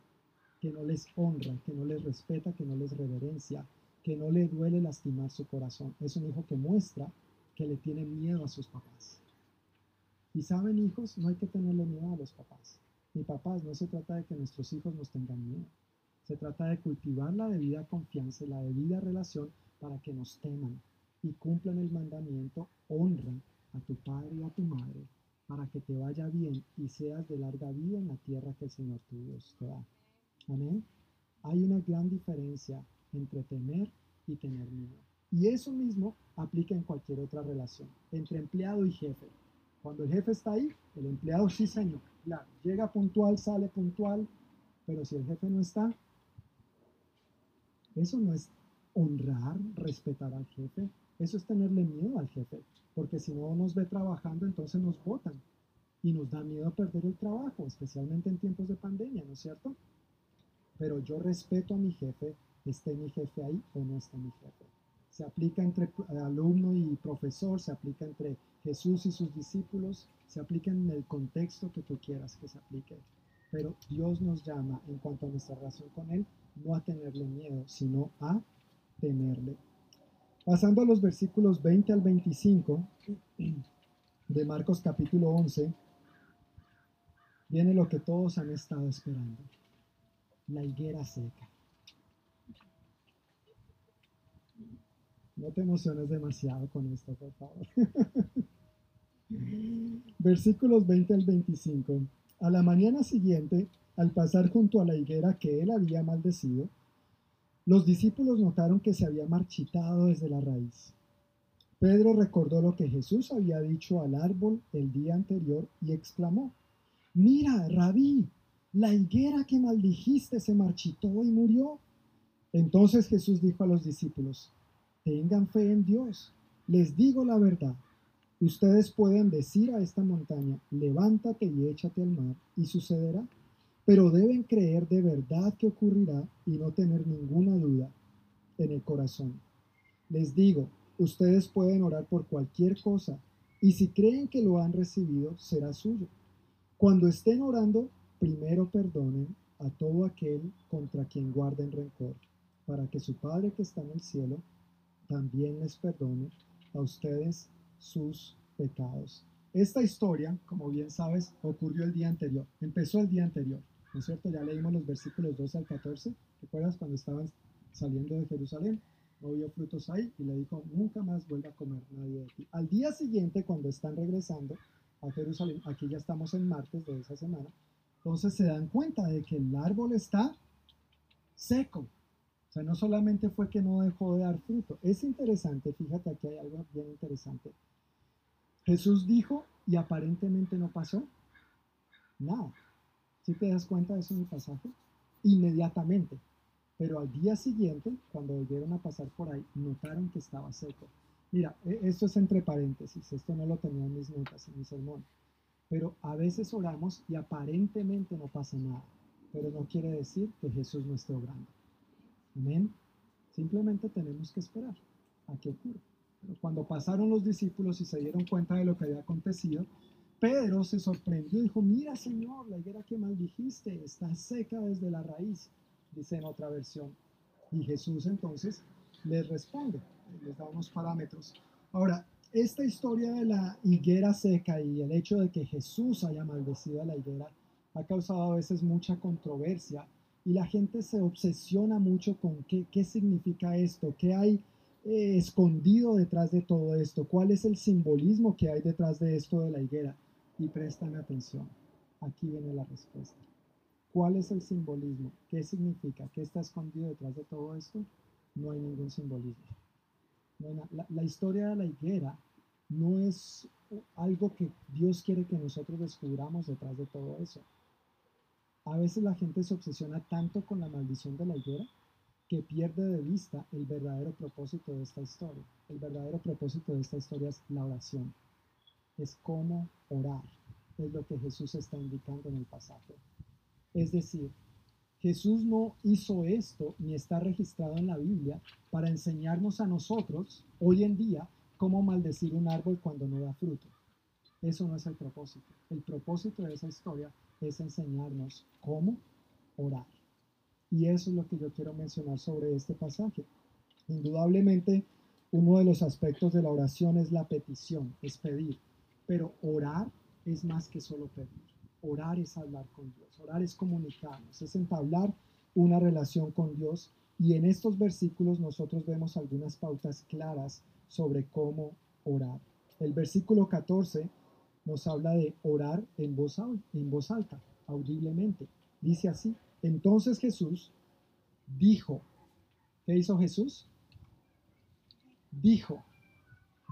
que no les honra, que no les respeta, que no les reverencia, que no le duele lastimar su corazón. Es un hijo que muestra que le tiene miedo a sus papás. Y saben, hijos, no hay que tenerle miedo a los papás. Ni papás, no se trata de que nuestros hijos nos tengan miedo. Se trata de cultivar la debida confianza y la debida relación para que nos teman y cumplan el mandamiento, honra a tu padre y a tu madre para que te vaya bien y seas de larga vida en la tierra que el Señor tu Dios te da. Amén. Hay una gran diferencia entre temer y tener miedo. Y eso mismo aplica en cualquier otra relación, entre empleado y jefe. Cuando el jefe está ahí, el empleado sí, señor, claro, llega puntual, sale puntual, pero si el jefe no está, eso no es honrar, respetar al jefe, eso es tenerle miedo al jefe, porque si no nos ve trabajando, entonces nos votan y nos da miedo perder el trabajo, especialmente en tiempos de pandemia, ¿no es cierto? Pero yo respeto a mi jefe, esté mi jefe ahí o no esté mi jefe. Se aplica entre alumno y profesor, se aplica entre Jesús y sus discípulos, se aplica en el contexto que tú quieras que se aplique. Pero Dios nos llama en cuanto a nuestra relación con Él, no a tenerle miedo, sino a temerle. Pasando a los versículos 20 al 25 de Marcos capítulo 11, viene lo que todos han estado esperando, la higuera seca. No te emociones demasiado con esto, por favor. Versículos 20 al 25. A la mañana siguiente, al pasar junto a la higuera que él había maldecido, los discípulos notaron que se había marchitado desde la raíz. Pedro recordó lo que Jesús había dicho al árbol el día anterior y exclamó, Mira, rabí, la higuera que maldijiste se marchitó y murió. Entonces Jesús dijo a los discípulos, tengan fe en Dios. Les digo la verdad. Ustedes pueden decir a esta montaña, levántate y échate al mar, y sucederá. Pero deben creer de verdad que ocurrirá y no tener ninguna duda en el corazón. Les digo, ustedes pueden orar por cualquier cosa, y si creen que lo han recibido, será suyo. Cuando estén orando, primero perdonen a todo aquel contra quien guarden rencor, para que su Padre que está en el cielo también les perdone a ustedes sus pecados. Esta historia, como bien sabes, ocurrió el día anterior, empezó el día anterior, ¿no es cierto? Ya leímos los versículos 12 al 14, ¿recuerdas cuando estaban saliendo de Jerusalén? No vio frutos ahí y le dijo, nunca más vuelva a comer nadie de ti. Al día siguiente, cuando están regresando a Jerusalén, aquí ya estamos en martes de esa semana, entonces se dan cuenta de que el árbol está seco, sea, no solamente fue que no dejó de dar fruto. Es interesante, fíjate, aquí hay algo bien interesante. Jesús dijo y aparentemente no pasó nada. ¿Sí te das cuenta de eso en el pasaje? Inmediatamente. Pero al día siguiente, cuando volvieron a pasar por ahí, notaron que estaba seco. Mira, e- esto es entre paréntesis, esto no lo tenía en mis notas, en mi sermón. Pero a veces oramos y aparentemente no pasa nada, pero no quiere decir que Jesús no esté obrando. Amén. Simplemente tenemos que esperar a que ocurra. Pero cuando pasaron los discípulos y se dieron cuenta de lo que había acontecido, Pedro se sorprendió y dijo, mira Señor, la higuera que maldijiste está seca desde la raíz, dice en otra versión. Y Jesús entonces les responde, les da unos parámetros. Ahora, esta historia de la higuera seca y el hecho de que Jesús haya maldecido a la higuera ha causado a veces mucha controversia y la gente se obsesiona mucho con qué, qué significa esto, qué hay eh, escondido detrás de todo esto, cuál es el simbolismo que hay detrás de esto de la higuera. Y prestan atención, aquí viene la respuesta. ¿Cuál es el simbolismo? ¿Qué significa? ¿Qué está escondido detrás de todo esto? No hay ningún simbolismo. la, la historia de la higuera no es algo que Dios quiere que nosotros descubramos detrás de todo eso. A veces la gente se obsesiona tanto con la maldición de la higuera que pierde de vista el verdadero propósito de esta historia. El verdadero propósito de esta historia es la oración. Es cómo orar. Es lo que Jesús está indicando en el pasaje. Es decir, Jesús no hizo esto ni está registrado en la Biblia para enseñarnos a nosotros hoy en día cómo maldecir un árbol cuando no da fruto. Eso no es el propósito. El propósito de esa historia es enseñarnos cómo orar. Y eso es lo que yo quiero mencionar sobre este pasaje. Indudablemente, uno de los aspectos de la oración es la petición, es pedir. Pero orar es más que solo pedir. Orar es hablar con Dios. Orar es comunicarnos, es entablar una relación con Dios. Y en estos versículos nosotros vemos algunas pautas claras sobre cómo orar. El versículo 14 nos habla de orar en voz, en voz alta, audiblemente. Dice así, entonces Jesús dijo, ¿qué hizo Jesús? Dijo,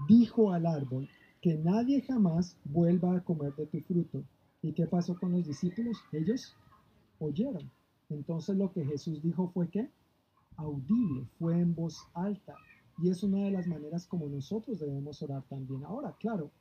dijo al árbol, que nadie jamás vuelva a comer de tu fruto. ¿Y qué pasó con los discípulos? Ellos oyeron. Entonces lo que Jesús dijo fue que audible, fue en voz alta. Y es una de las maneras como nosotros debemos orar también. Ahora, claro,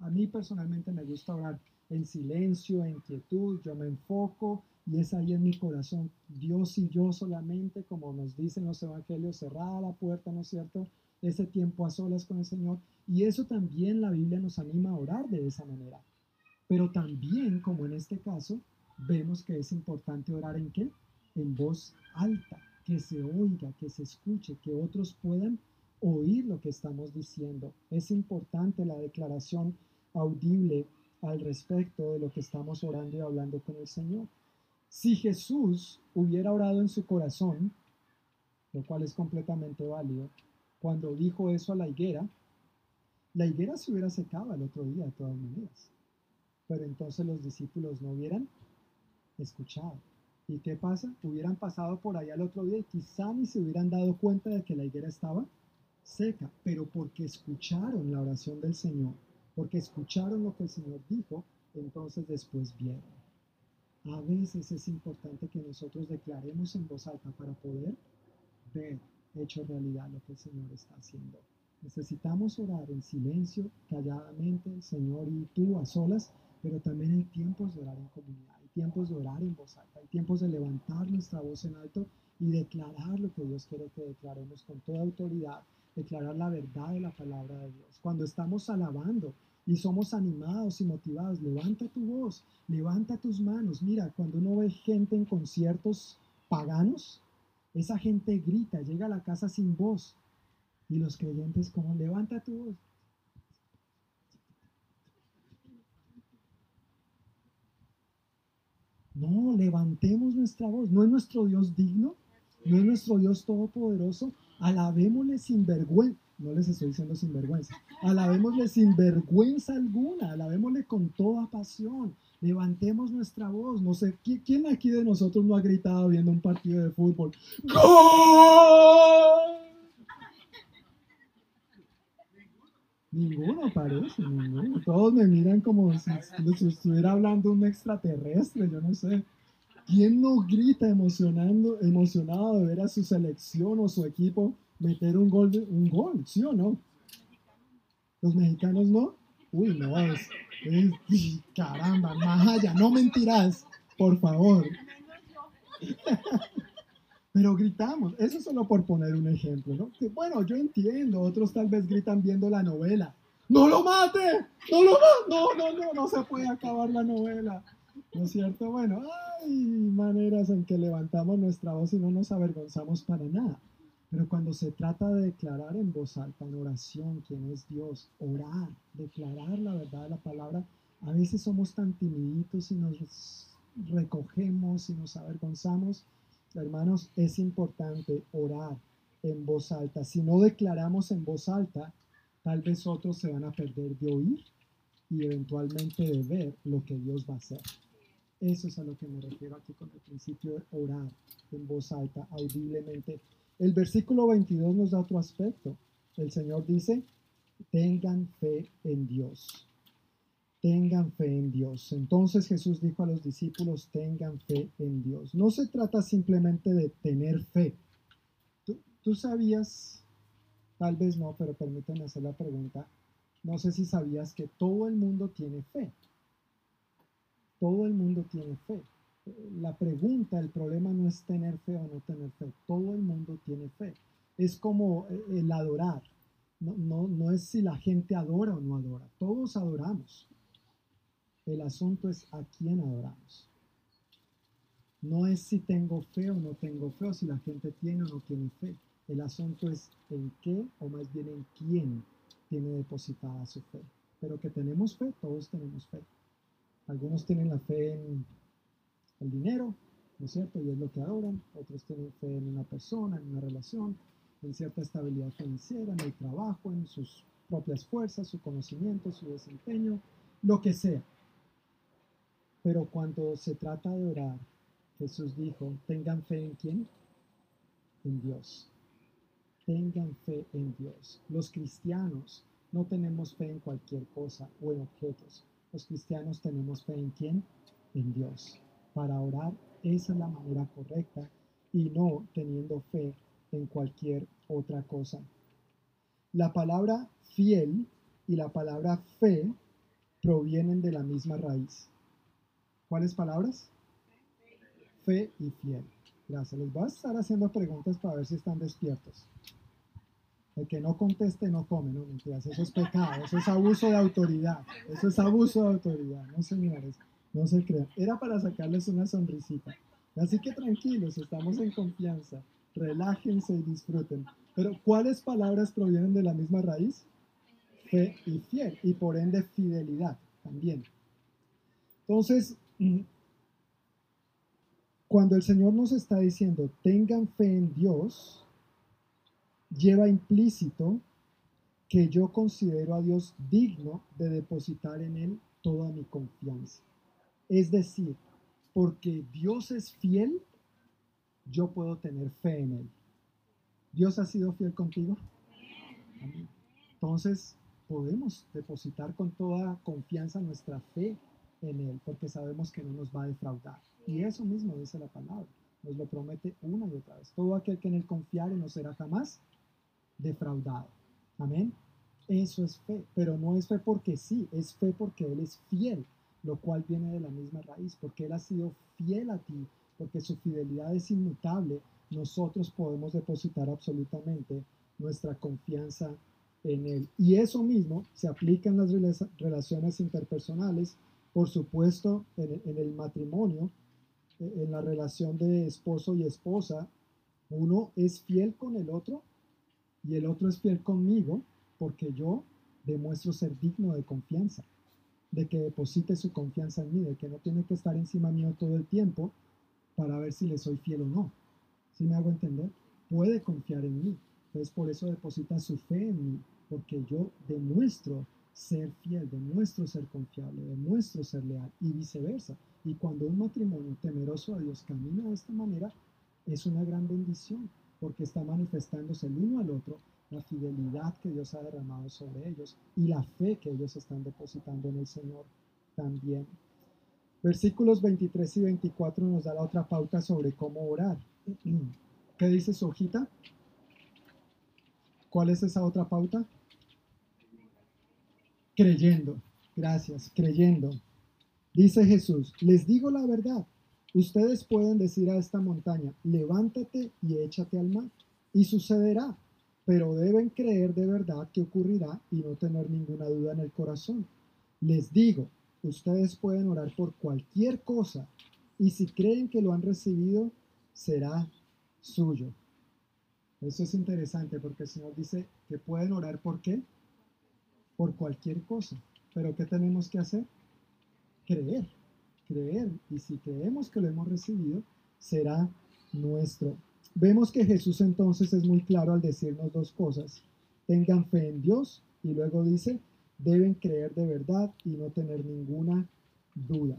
a mí personalmente me gusta orar en silencio, en quietud, yo me enfoco y es ahí en mi corazón, Dios y yo solamente, como nos dicen los evangelios, cerrada la puerta, ¿no es cierto? Ese tiempo a solas con el Señor. Y eso también la Biblia nos anima a orar de esa manera. Pero también, como en este caso, vemos que es importante orar en qué? En voz alta, que se oiga, que se escuche, que otros puedan oír lo que estamos diciendo. Es importante la declaración audible al respecto de lo que estamos orando y hablando con el Señor. Si Jesús hubiera orado en su corazón, lo cual es completamente válido, cuando dijo eso a la higuera, la higuera se hubiera secado al otro día de todas maneras. Pero entonces los discípulos no hubieran escuchado. ¿Y qué pasa? Hubieran pasado por ahí al otro día y quizá ni se hubieran dado cuenta de que la higuera estaba seca, pero porque escucharon la oración del Señor, porque escucharon lo que el Señor dijo, entonces después vieron. A veces es importante que nosotros declaremos en voz alta para poder ver hecho realidad lo que el Señor está haciendo. Necesitamos orar en silencio, calladamente, Señor y tú a solas, pero también hay tiempos de orar en comunidad, hay tiempos de orar en voz alta, hay tiempos de levantar nuestra voz en alto y declarar lo que Dios quiere que declaremos con toda autoridad declarar la verdad de la palabra de Dios. Cuando estamos alabando y somos animados y motivados, levanta tu voz, levanta tus manos. Mira, cuando uno ve gente en conciertos paganos, esa gente grita, llega a la casa sin voz. Y los creyentes como, levanta tu voz. No, levantemos nuestra voz. ¿No es nuestro Dios digno? ¿No es nuestro Dios todopoderoso? Alabémosle sin vergüenza, no les estoy diciendo sin vergüenza, alabémosle sin vergüenza alguna, alabémosle con toda pasión, levantemos nuestra voz, no sé, ¿quién aquí de nosotros no ha gritado viendo un partido de fútbol? ¡Gol! Ninguno parece, ninguno. Todos me miran como si, si estuviera hablando un extraterrestre, yo no sé. ¿Quién no grita emocionando, emocionado de ver a su selección o su equipo meter un gol, un gol, sí o no? Los mexicanos no. Uy, no, es, caramba, más allá, no mentirás, por favor. Pero gritamos, eso solo por poner un ejemplo, ¿no? bueno, yo entiendo, otros tal vez gritan viendo la novela. ¡No lo mate! ¡No lo mate! No, no, no, no se puede acabar la novela. ¿No es cierto? Bueno, hay maneras en que levantamos nuestra voz y no nos avergonzamos para nada. Pero cuando se trata de declarar en voz alta, en oración, quién es Dios, orar, declarar la verdad de la palabra, a veces somos tan timiditos y nos recogemos y nos avergonzamos. Hermanos, es importante orar en voz alta. Si no declaramos en voz alta, tal vez otros se van a perder de oír y eventualmente de ver lo que Dios va a hacer. Eso es a lo que me refiero aquí con el principio de orar en voz alta, audiblemente. El versículo 22 nos da otro aspecto. El Señor dice, tengan fe en Dios. Tengan fe en Dios. Entonces Jesús dijo a los discípulos, tengan fe en Dios. No se trata simplemente de tener fe. ¿Tú, tú sabías, tal vez no, pero permíteme hacer la pregunta, no sé si sabías que todo el mundo tiene fe. Todo el mundo tiene fe. La pregunta, el problema no es tener fe o no tener fe. Todo el mundo tiene fe. Es como eh, el adorar. No, no, no es si la gente adora o no adora. Todos adoramos. El asunto es a quién adoramos. No es si tengo fe o no tengo fe, o si la gente tiene o no tiene fe. El asunto es en qué, o más bien en quién tiene depositada su fe. Pero que tenemos fe, todos tenemos fe. Algunos tienen la fe en el dinero, ¿no es cierto? Y es lo que adoran. Otros tienen fe en una persona, en una relación, en cierta estabilidad financiera, en el trabajo, en sus propias fuerzas, su conocimiento, su desempeño, lo que sea. Pero cuando se trata de orar, Jesús dijo, tengan fe en quién? En Dios. Tengan fe en Dios. Los cristianos no tenemos fe en cualquier cosa o en objetos. Los cristianos tenemos fe en quién? En Dios. Para orar, esa es la manera correcta y no teniendo fe en cualquier otra cosa. La palabra fiel y la palabra fe provienen de la misma raíz. ¿Cuáles palabras? Fe y fiel. Gracias. Les voy a estar haciendo preguntas para ver si están despiertos. El que no conteste no come, no mentiras, eso es pecado, eso es abuso de autoridad, eso es abuso de autoridad, no señores, no se crean. Era para sacarles una sonrisita. Así que tranquilos, estamos en confianza, relájense y disfruten. Pero ¿cuáles palabras provienen de la misma raíz? Fe y fiel, y por ende fidelidad también. Entonces, cuando el Señor nos está diciendo, tengan fe en Dios, lleva implícito que yo considero a Dios digno de depositar en Él toda mi confianza. Es decir, porque Dios es fiel, yo puedo tener fe en Él. ¿Dios ha sido fiel contigo? Entonces, podemos depositar con toda confianza nuestra fe en Él, porque sabemos que no nos va a defraudar. Y eso mismo dice la palabra, nos lo promete una y otra vez. Todo aquel que en Él confiare no será jamás defraudado. Amén. Eso es fe, pero no es fe porque sí, es fe porque Él es fiel, lo cual viene de la misma raíz, porque Él ha sido fiel a ti, porque su fidelidad es inmutable, nosotros podemos depositar absolutamente nuestra confianza en Él. Y eso mismo se aplica en las relaciones interpersonales, por supuesto, en el matrimonio, e, en la relación de esposo y esposa, uno es fiel con el otro y el otro es fiel conmigo porque yo demuestro ser digno de confianza, de que deposite su confianza en mí, de que no tiene que estar encima mío todo el tiempo para ver si le soy fiel o no. ¿Sí me hago entender? Puede confiar en mí. Entonces por eso deposita su fe en mí, porque yo demuestro ser fiel, demuestro ser confiable, demuestro ser leal y viceversa. Y cuando un matrimonio temeroso a Dios camina de esta manera, es una gran bendición, porque está manifestándose el uno al otro la fidelidad que Dios ha derramado sobre ellos y la fe que ellos están depositando en el Señor también. Versículos 23 y 24 nos da la otra pauta sobre cómo orar. ¿Qué dice su hojita? ¿Cuál es esa otra pauta? Creyendo. Gracias, creyendo. Dice Jesús, les digo la verdad, Ustedes pueden decir a esta montaña, levántate y échate al mar, y sucederá, pero deben creer de verdad que ocurrirá y no tener ninguna duda en el corazón. Les digo, ustedes pueden orar por cualquier cosa, y si creen que lo han recibido, será suyo. Eso es interesante porque el Señor dice que pueden orar por qué? Por cualquier cosa. Pero ¿qué tenemos que hacer? Creer, creer. Y si creemos que lo hemos recibido, será nuestro. Vemos que Jesús entonces es muy claro al decirnos dos cosas. Tengan fe en Dios y luego dice, deben creer de verdad y no tener ninguna duda.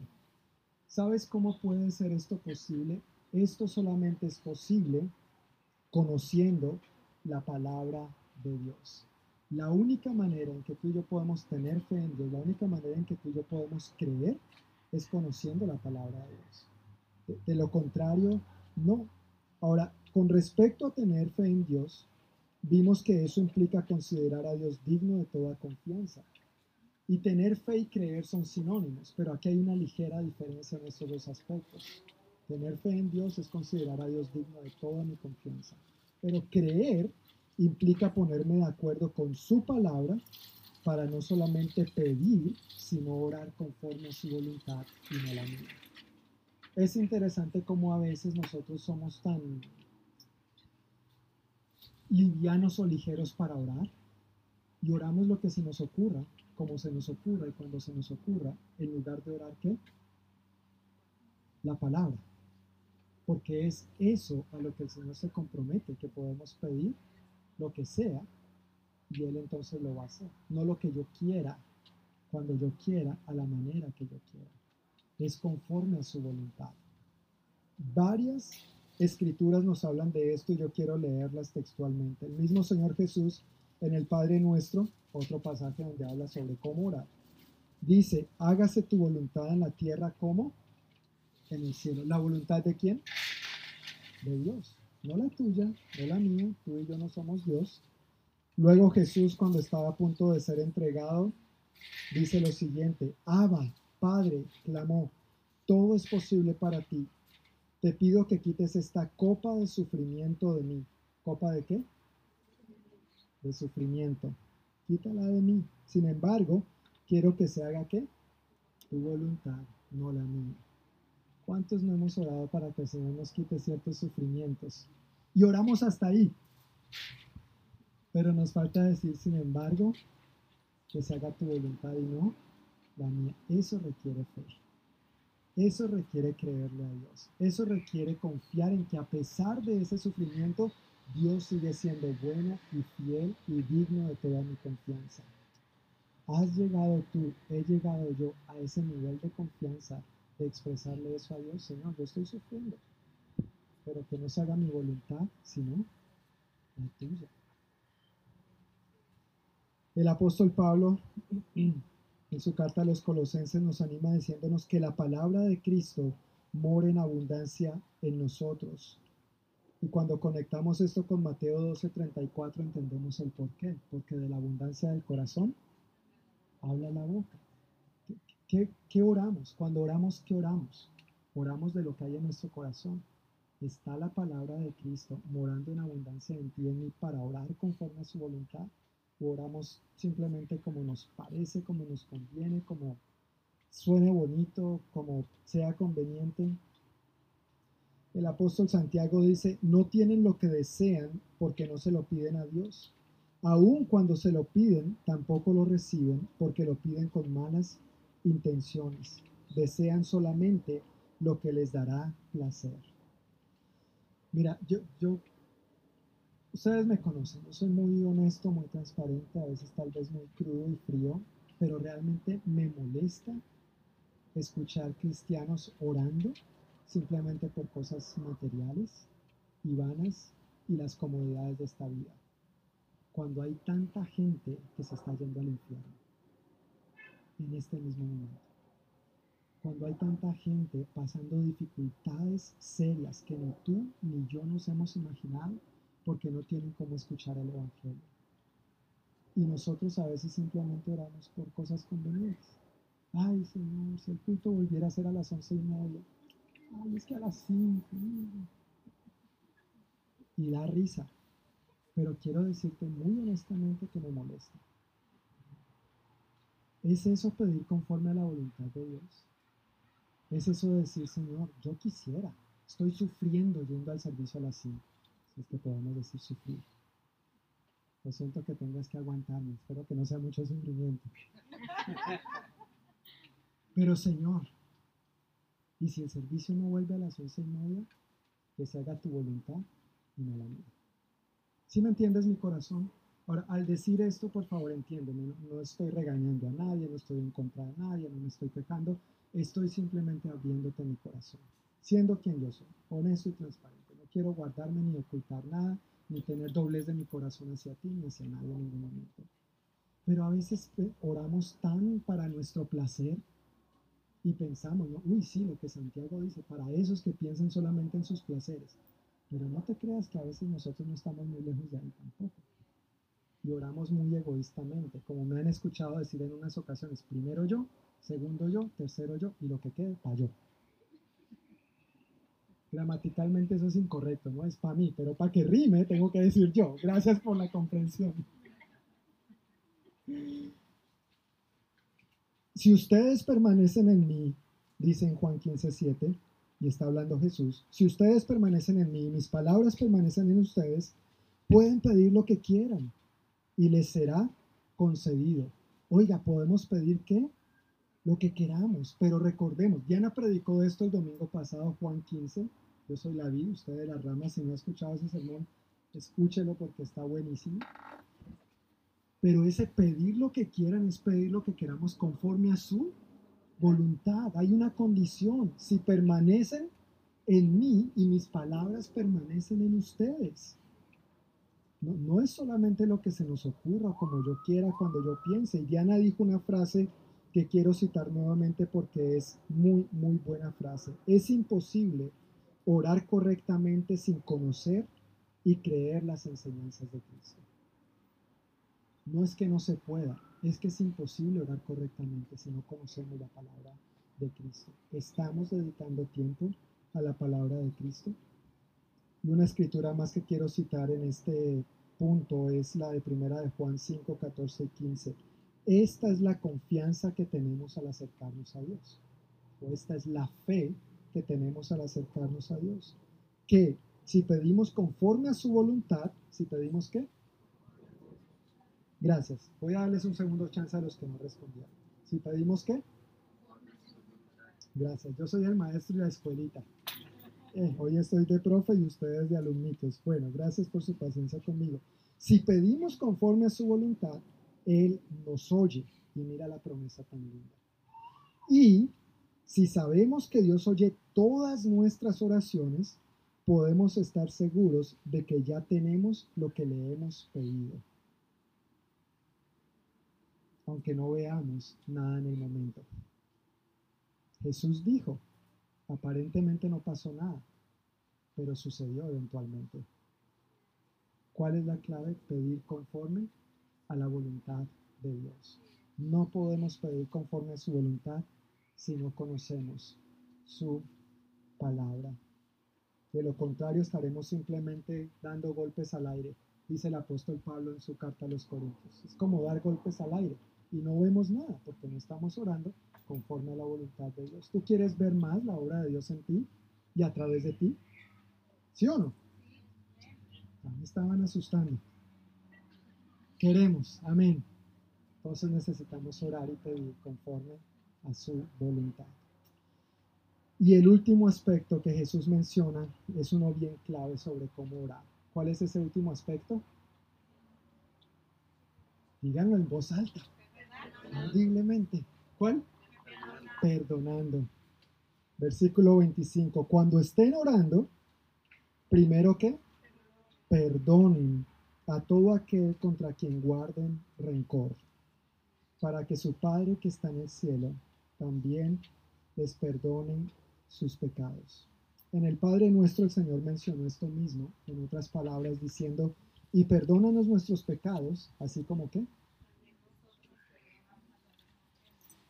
¿Sabes cómo puede ser esto posible? Esto solamente es posible conociendo la palabra de Dios. La única manera en que tú y yo podemos tener fe en Dios, la única manera en que tú y yo podemos creer es conociendo la palabra de Dios. De, lo contrario, no. Ahora, con respecto a tener fe en Dios, vimos que eso implica considerar a Dios digno de toda confianza. Y tener fe y creer son sinónimos, pero aquí hay una ligera diferencia en estos dos aspectos. Tener fe en Dios es considerar a Dios digno de toda mi confianza. Pero creer implica ponerme de acuerdo con su palabra para no solamente pedir, sino orar conforme a su voluntad y no la mía. Es interesante cómo a veces nosotros somos tan livianos o ligeros para orar y oramos lo que se nos ocurra, como se nos ocurra y cuando se nos ocurra, en lugar de orar qué? La palabra porque es eso a lo que el Señor se compromete, que podemos pedir lo que sea y Él entonces lo va a hacer. No lo que yo quiera, cuando yo quiera, a la manera que yo quiera. Es conforme a su voluntad. Varias escrituras nos hablan de esto y yo quiero leerlas textualmente. El mismo Señor Jesús en el Padre Nuestro, otro pasaje donde habla sobre cómo orar, dice, hágase tu voluntad en la tierra como en el cielo. ¿La voluntad de quién? De Dios. No la tuya, no la mía. Tú y yo no somos Dios. Luego Jesús, cuando estaba a punto de ser entregado, dice lo siguiente, Abba, Padre, clamó, todo es posible para ti. Te pido que quites esta copa de sufrimiento de mí. ¿Copa de qué? De sufrimiento. Quítala de mí. Sin embargo, quiero que se haga qué? Tu voluntad, no la mía. ¿Cuántos no hemos orado para que el Señor nos quite ciertos sufrimientos? Y oramos hasta ahí. Pero nos falta decir, sin embargo, que se haga tu voluntad y no la mía. Eso requiere fe. Eso requiere creerle a Dios. Eso requiere confiar en que a pesar de ese sufrimiento, Dios sigue siendo bueno y fiel y digno de toda mi confianza. Has llegado tú, he llegado yo a ese nivel de confianza de expresarle eso a Dios, Señor, yo estoy sufriendo, pero que no se haga mi voluntad, sino la tuya. El apóstol Pablo en su carta a los colosenses nos anima diciéndonos que la palabra de Cristo mora en abundancia en nosotros. Y cuando conectamos esto con Mateo 12:34 entendemos el por qué, porque de la abundancia del corazón habla la boca. ¿Qué, oramos? Cuando oramos, ¿qué oramos? Oramos de lo que hay en nuestro corazón. ¿Está la palabra de Cristo morando en abundancia en ti y en mí para orar conforme a su voluntad? ¿O oramos simplemente como nos parece, como nos conviene, como suene bonito, como sea conveniente? El apóstol Santiago dice, no tienen lo que desean porque no se lo piden a Dios. Aun cuando se lo piden, tampoco lo reciben porque lo piden con malas intenciones, desean solamente lo que les dará placer. Mira, yo, yo, ustedes me conocen, yo soy muy honesto, muy transparente, a veces tal vez muy crudo y frío, pero realmente me molesta escuchar cristianos orando simplemente por cosas materiales y vanas y las comodidades de esta vida, cuando hay tanta gente que se está yendo al infierno en este mismo momento. Cuando hay tanta gente pasando dificultades serias que ni tú ni yo nos hemos imaginado porque no tienen cómo escuchar el Evangelio. Y nosotros a veces simplemente oramos por cosas convenientes. Ay, Señor, si el culto volviera a ser a las once y media. Ay, es que a las cinco. Y da risa. Pero quiero decirte muy honestamente que me molesta. ¿Es eso pedir conforme a la voluntad de Dios? ¿Es eso decir, Señor, yo quisiera, estoy sufriendo yendo al servicio a las 5? Es que podemos decir sufrir. Lo siento que tengas que aguantarme, espero que no sea mucho sufrimiento. Pero Señor, ¿y si el servicio no vuelve a las once y media? Que se haga tu voluntad y no la mía. ¿Sí me entiendes mi corazón? Ahora, al decir esto, por favor, entiéndeme, no, no estoy regañando a nadie, no estoy en contra de nadie, no me estoy quejando, estoy simplemente abriéndote mi corazón, siendo quien yo soy, honesto y transparente. Quiero guardarme ni ocultar nada, ni tener doblez de mi corazón hacia ti ni hacia nadie en ningún momento. Pero a veces eh, oramos tan para nuestro placer y pensamos, ¿no? uy, sí, lo que Santiago dice, para esos que piensan solamente en sus placeres. Pero no te creas que a veces nosotros no estamos muy lejos de ahí tampoco. Y oramos muy egoístamente, como me han escuchado decir en unas ocasiones, primero yo, segundo yo, tercero yo, y lo que quede, para yo. Gramaticalmente eso es incorrecto, no es para mí, pero para que rime tengo que decir yo. Gracias por la comprensión. Si ustedes permanecen en mí, dice en Juan 15:7, y está hablando Jesús, si ustedes permanecen en mí y mis palabras permanecen en ustedes, pueden pedir lo que quieran y les será concedido. Oiga, podemos pedir qué? Lo que queramos, pero recordemos, Diana predicó esto el domingo pasado, Juan 15, yo soy la vi, usted de las ramas, si no ha escuchado ese sermón, escúchelo porque está buenísimo. Pero ese pedir lo que quieran es pedir lo que queramos conforme a su voluntad. Hay una condición. Si permanecen en mí y mis palabras permanecen en ustedes. No, no, es solamente lo que se nos ocurra como yo quiera cuando yo piense. Y Diana dijo una frase que quiero citar nuevamente porque es muy, muy buena frase. Es imposible orar correctamente sin conocer y creer las enseñanzas de Cristo. No es que no se pueda, es que es imposible orar correctamente si no conocemos la palabra de Cristo. Estamos dedicando tiempo a la palabra de Cristo. Y una escritura más que quiero citar en este punto es la de primera de Juan 5, 14 y 15. Esta es la confianza que tenemos al acercarnos a Dios. O esta es la fe que tenemos al acercarnos a Dios. Que si pedimos conforme a su voluntad, si pedimos qué? Gracias. Voy a darles un segundo chance a los que no respondieron. Si pedimos qué? Gracias. Yo soy el maestro de la escuelita. Eh, hoy estoy de profe y ustedes de alumnitos. Bueno, gracias por su paciencia conmigo. Si pedimos conforme a su voluntad, Él nos oye. Y mira la promesa tan linda. Y si sabemos que Dios oye todas nuestras oraciones, podemos estar seguros de que ya tenemos lo que le hemos pedido. Aunque no veamos nada en el momento. Jesús dijo, aparentemente no pasó nada, pero sucedió eventualmente. ¿Cuál es la clave? Pedir conforme a la voluntad de Dios. No podemos pedir conforme a su voluntad si no conocemos su palabra. De lo contrario, estaremos simplemente dando golpes al aire, dice el apóstol Pablo en su carta a los Corintios. Es como dar golpes al aire y no vemos nada porque no estamos orando conforme a la voluntad de Dios. ¿Tú quieres ver más la obra de Dios en ti y a través de ti? ¿Sí o no? me estaban asustando. Queremos, amén. Entonces necesitamos orar y pedir conforme a su voluntad. Y el último aspecto que Jesús menciona es uno bien clave sobre cómo orar. ¿Cuál es ese último aspecto? Díganlo en voz alta, audiblemente. ¿Cuál? Perdonando. Versículo 25. Cuando estén orando, primero que perdonen a todo aquel contra quien guarden rencor, para que su Padre que está en el cielo también les perdonen sus pecados. En el Padre nuestro el Señor mencionó esto mismo, en otras palabras, diciendo, y perdónanos nuestros pecados, así como que,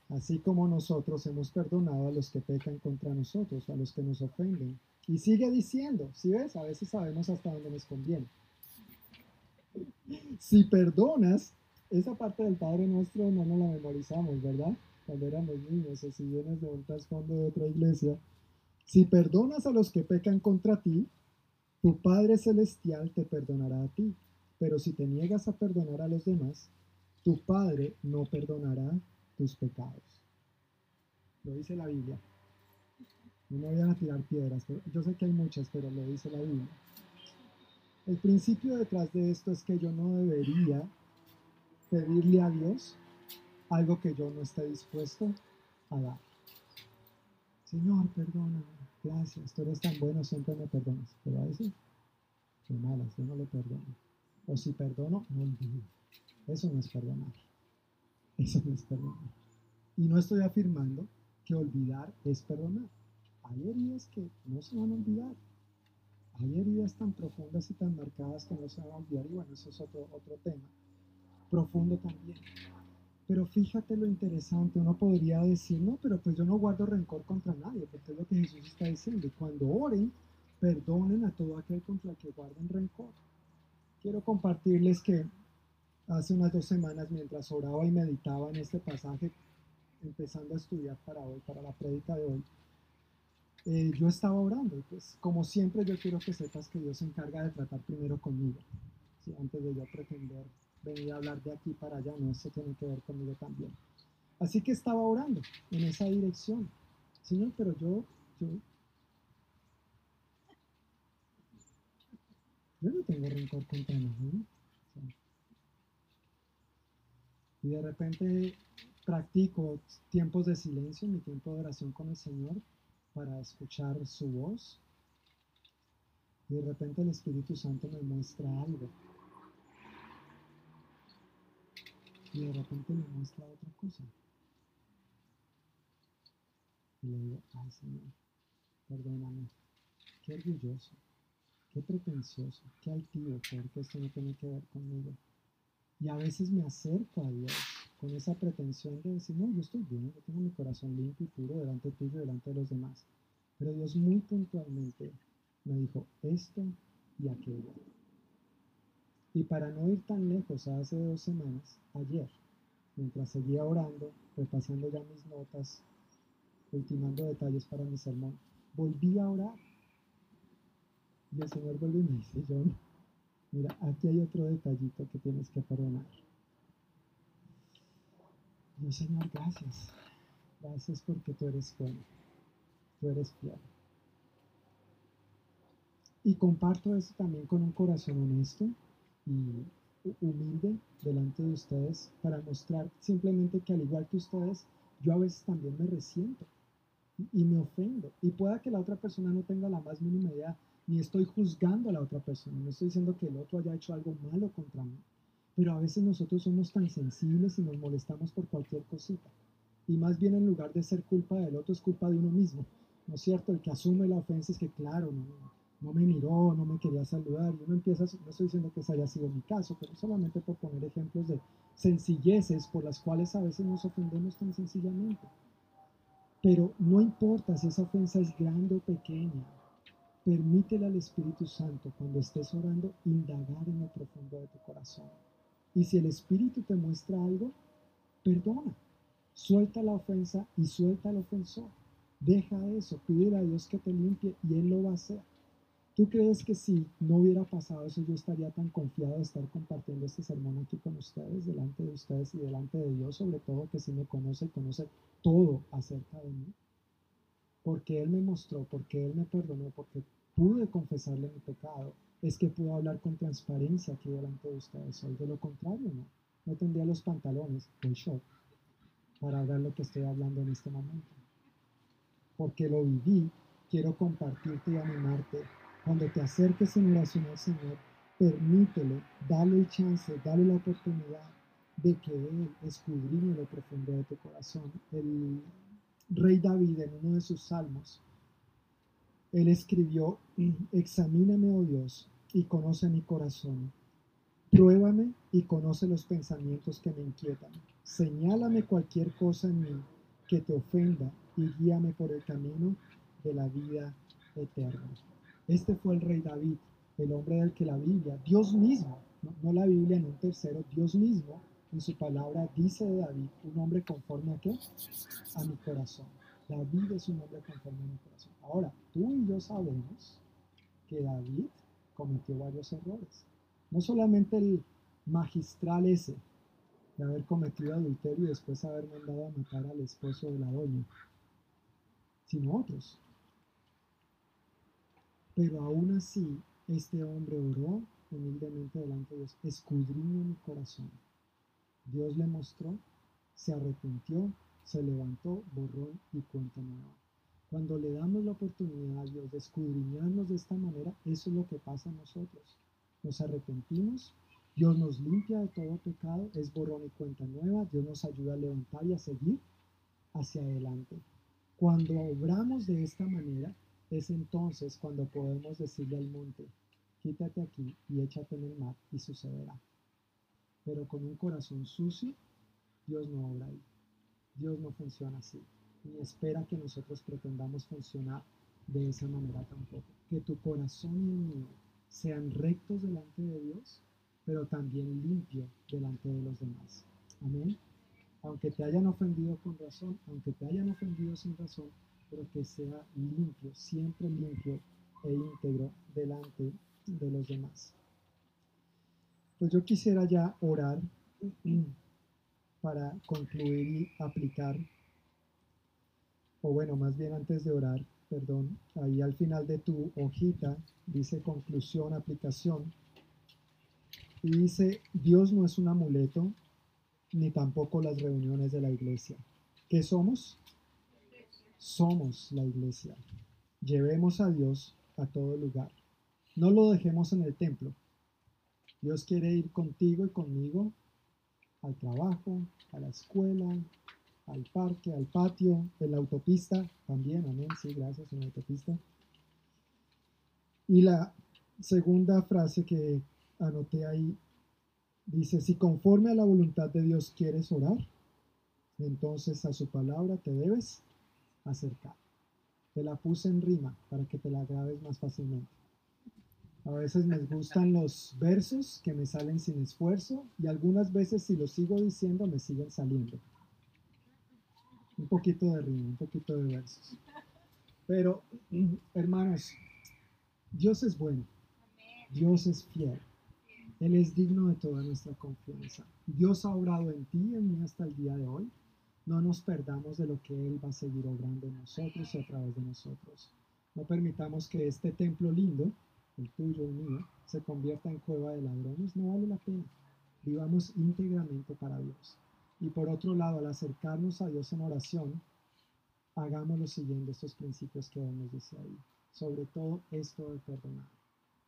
así como nosotros hemos perdonado a los que pecan contra nosotros, a los que nos ofenden. Y sigue diciendo, si ves, a veces sabemos hasta dónde nos conviene. Si perdonas, esa parte del Padre nuestro no nos la memorizamos, ¿verdad? cuando éramos niños o si vienes de un trasfondo de otra iglesia, si perdonas a los que pecan contra ti, Tu Padre Celestial te perdonará a ti, pero si te niegas a perdonar a los demás, tu Padre no perdonará tus pecados. Lo dice la Biblia. No me vayan a tirar piedras, pero yo sé que hay muchas, pero lo dice la Biblia. El principio detrás de esto es que yo no debería pedirle a Dios algo que yo no esté dispuesto a dar. Señor, perdóname, gracias, tú eres tan bueno, siempre me perdonas. Pero a veces, qué malas, yo no le perdono. O si perdono, no olvido. Eso no es perdonar. Eso no es perdonar. Y no estoy afirmando que olvidar es perdonar. Hay heridas que no se van a olvidar. Hay heridas tan profundas y tan marcadas que no se van a olvidar. Y bueno, eso es otro, otro tema. Profundo también. Pero fíjate lo interesante, uno podría decir, no, pero pues yo no guardo rencor contra nadie, porque es lo que Jesús está diciendo. Y cuando oren, perdonen a todo aquel contra el que guarden rencor. Quiero compartirles que hace unas dos semanas, mientras oraba y meditaba en este pasaje, empezando a estudiar para hoy, para la prédica de hoy, eh, yo estaba orando. Pues, como siempre, yo quiero que sepas que Dios se encarga de tratar primero conmigo, antes de yo pretender venir a hablar de aquí para allá, no, eso tiene que ver conmigo también. Así que estaba orando en esa dirección. Señor, pero yo, yo, yo no tengo rencor contra nadie. Y de repente practico tiempos de silencio, mi tiempo de oración con el Señor, para escuchar su voz. Y de repente el Espíritu Santo me muestra algo. Y de repente me muestra otra cosa. Y le digo, ay Señor, perdóname. Qué orgulloso, qué pretencioso, qué altivo, porque esto no tiene que ver conmigo. Y a veces me acerco a Dios con esa pretensión de decir, no, yo estoy bien, yo tengo mi corazón limpio y puro delante tuyo delante de los demás. Pero Dios muy puntualmente me dijo esto y aquello. Y para no ir tan lejos, hace dos semanas, ayer, mientras seguía orando, repasando ya mis notas, ultimando detalles para mi sermón, volví a orar. Y el Señor volvió y me dice, John, mira, aquí hay otro detallito que tienes que perdonar. Y Señor, gracias. Gracias porque tú eres bueno. Tú eres fiel. Y comparto eso también con un corazón honesto y humilde delante de ustedes para mostrar simplemente que al igual que ustedes, yo a veces también me resiento y, me ofendo. Y pueda que la otra persona no tenga la más mínima idea, ni estoy juzgando a la otra persona, no estoy diciendo que el otro haya hecho algo malo contra mí. Pero a veces nosotros somos tan sensibles y nos molestamos por cualquier cosita. Y más bien en lugar de ser culpa del otro, es culpa de uno mismo. ¿No es cierto? El que asume la ofensa es que, claro, no, me miró, no me quería saludar. Y uno empieza, no estoy diciendo que ese haya sido mi caso, pero solamente por poner ejemplos de sencilleces por las cuales a veces nos ofendemos tan sencillamente. Pero no importa si esa ofensa es grande o pequeña, permítele al Espíritu Santo cuando estés orando indagar en lo profundo de tu corazón. Y si el Espíritu te muestra algo, perdona. Suelta la ofensa y suelta al ofensor. Deja eso, pídele a Dios que te limpie y Él lo va a hacer. ¿Tú crees que si no hubiera pasado eso yo estaría tan confiado de estar compartiendo este sermón aquí con ustedes, delante de ustedes y delante de Dios, sobre todo que si me conoce y conoce todo acerca de mí? Porque Él me mostró, porque Él me perdonó, porque pude confesarle mi pecado, es que puedo hablar con transparencia aquí delante de ustedes hoy. De lo contrario, no. No tendría los pantalones, el short, para hablar lo que estoy hablando en este momento. Porque lo viví, quiero compartirte y animarte cuando te acerques en oración al Señor, permítele, dale el chance, dale la oportunidad de que Él escudriñe lo profundo de tu corazón. El rey David en uno de sus salmos, él escribió, examíname, oh Dios, y conoce mi corazón. Pruébame y conoce los pensamientos que me inquietan. Señálame cualquier cosa en mí que te ofenda y guíame por el camino de la vida eterna. Este fue el rey David, el hombre del que la Biblia, Dios mismo, no, la Biblia en un tercero, Dios mismo en su palabra dice de David, un hombre conforme a qué? A mi corazón. David es un hombre conforme a mi corazón. Ahora, tú y yo sabemos que David cometió varios errores. No solamente el magistral ese de haber cometido adulterio y después haber mandado a matar al esposo de la doña, sino otros. Pero aún así, este hombre oró humildemente delante de Dios, escudriñó mi corazón. Dios le mostró, se arrepintió, se levantó, borró y cuenta nueva. Cuando le damos la oportunidad a Dios de escudriñarnos de esta manera, eso es lo que pasa a nosotros. Nos arrepentimos, Dios nos limpia de todo pecado, es borrón y cuenta nueva, Dios nos ayuda a levantar y a seguir hacia adelante. Cuando obramos de esta manera, es entonces cuando podemos decirle al monte, quítate aquí y échate en el mar y sucederá. Pero con un corazón sucio, Dios no obra ahí. Dios no funciona así. Ni espera que nosotros pretendamos funcionar de esa manera tampoco. Que tu corazón y el mío sean rectos delante de Dios, pero también limpio delante de los demás. Amén. Aunque te hayan ofendido con razón, aunque te hayan ofendido sin razón, pero que sea limpio, siempre limpio e íntegro delante de los demás. Pues yo quisiera ya orar para concluir y aplicar, o bueno, más bien antes de orar, perdón, ahí al final de tu hojita dice conclusión, aplicación, y dice, Dios no es un amuleto, ni tampoco las reuniones de la iglesia. ¿Qué somos? Somos la iglesia. Llevemos a Dios a todo lugar. No lo dejemos en el templo. Dios quiere ir contigo y conmigo al trabajo, a la escuela, al parque, al patio, en la autopista también, amén, sí, gracias, en la autopista. Y la segunda frase que anoté ahí dice, si conforme a la voluntad de Dios quieres orar, entonces a su palabra te debes acercar. Te la puse en rima para que te la grabes más fácilmente. A veces me gustan los versos que me salen sin esfuerzo y algunas veces si los sigo diciendo me siguen saliendo. Un poquito de rima, un poquito de versos. Pero, hermanos, Dios es bueno. Dios es fiel. Él es digno de toda nuestra confianza. Dios ha obrado en ti y en mí hasta el día de hoy. No nos perdamos de lo que Él va a seguir obrando en nosotros y a través de nosotros. No permitamos que este templo lindo, el tuyo, el mío, se convierta en cueva de ladrones, no vale la pena. Vivamos íntegramente para Dios. Y por otro lado, al acercarnos a Dios en oración, hagámoslo siguiendo estos principios que nos dice ahí. Sobre todo esto de perdonar.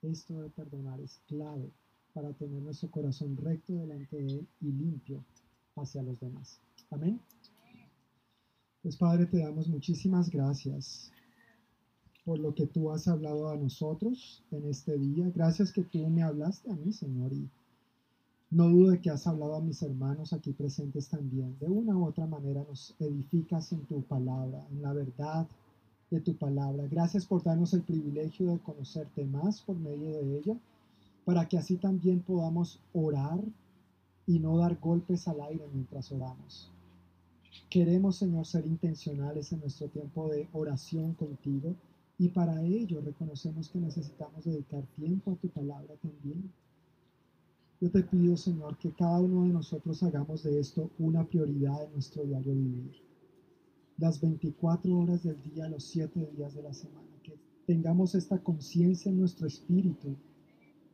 Esto de perdonar es clave para tener nuestro corazón recto delante de Él y limpio hacia los demás. Amén. Pues Padre, te damos muchísimas gracias por lo que tú has hablado a nosotros en este día. Gracias que tú me hablaste a mí, Señor, y no dudo de que has hablado a mis hermanos aquí presentes también. De una u otra manera nos edificas en tu palabra, en la verdad de tu palabra. Gracias por darnos el privilegio de conocerte más por medio de ello, para que así también podamos orar y no dar golpes al aire mientras oramos. Queremos, Señor, ser intencionales en nuestro tiempo de oración contigo y para ello reconocemos que necesitamos dedicar tiempo a tu palabra también. Yo te pido, Señor, que cada uno de nosotros hagamos de esto una prioridad en nuestro diario vivir. Las 24 horas del día, los 7 días de la semana, que tengamos esta conciencia en nuestro espíritu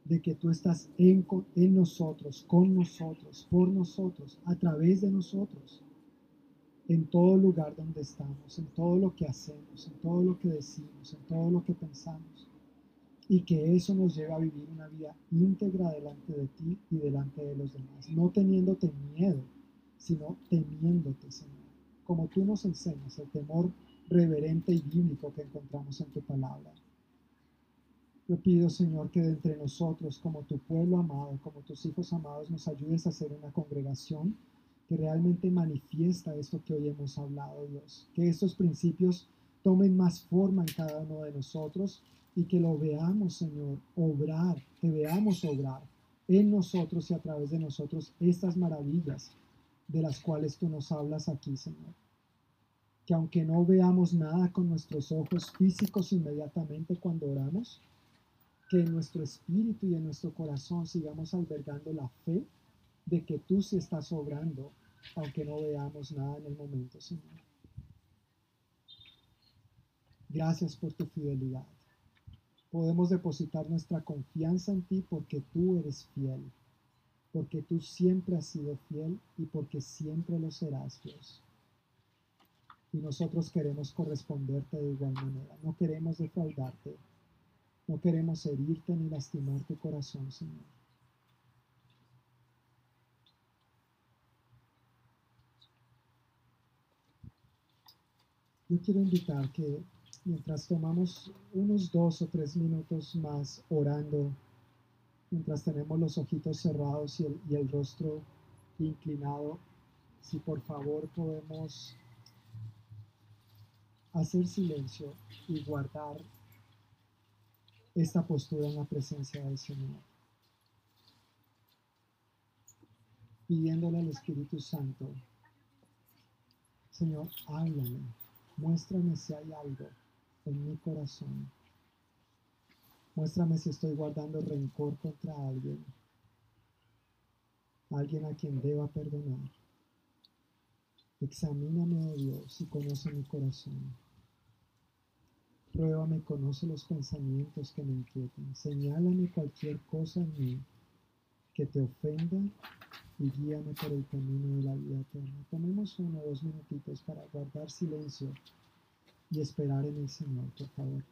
de que tú estás en, en nosotros, con nosotros, por nosotros, a través de nosotros en todo lugar donde estamos, en todo lo que hacemos, en todo lo que decimos, en todo lo que pensamos. Y que eso nos lleve a vivir una vida íntegra delante de ti y delante de los demás. No teniéndote miedo, sino temiéndote, Señor. Como tú nos enseñas, el temor reverente y bíblico que encontramos en tu palabra. Yo pido, Señor, que de entre nosotros, como tu pueblo amado, como tus hijos amados, nos ayudes a ser una congregación que realmente manifiesta esto que hoy hemos hablado, Dios. Que estos principios tomen más forma en cada uno de nosotros y que lo veamos, Señor, obrar, que veamos obrar en nosotros y a través de nosotros estas maravillas de las cuales tú nos hablas aquí, Señor. Que aunque no veamos nada con nuestros ojos físicos inmediatamente cuando oramos, que en nuestro espíritu y en nuestro corazón sigamos albergando la fe de que tú sí estás obrando, aunque no veamos nada en el momento, Señor. Gracias por tu fidelidad. Podemos depositar nuestra confianza en ti porque tú eres fiel, porque tú siempre has sido fiel y porque siempre lo serás, Dios. Y nosotros queremos corresponderte de igual manera. No queremos defraudarte. No queremos herirte ni lastimar tu corazón, Señor. Yo quiero invitar que mientras tomamos unos dos o tres minutos más orando, mientras tenemos los ojitos cerrados y el, y el rostro inclinado, si por favor podemos hacer silencio y guardar esta postura en la presencia del Señor. Pidiéndole al Espíritu Santo, Señor, háblame, muéstrame si hay algo en mi corazón. Muéstrame si estoy guardando rencor contra alguien, alguien a quien deba perdonar. Examíname, oh Dios, y conoce mi corazón. Pruébame, conoce los pensamientos que me inquietan. Señálame cualquier cosa en mí que te ofenda y guíame por el camino de la vida eterna. Tomemos uno o dos minutitos para guardar silencio y esperar en el Señor, por favor.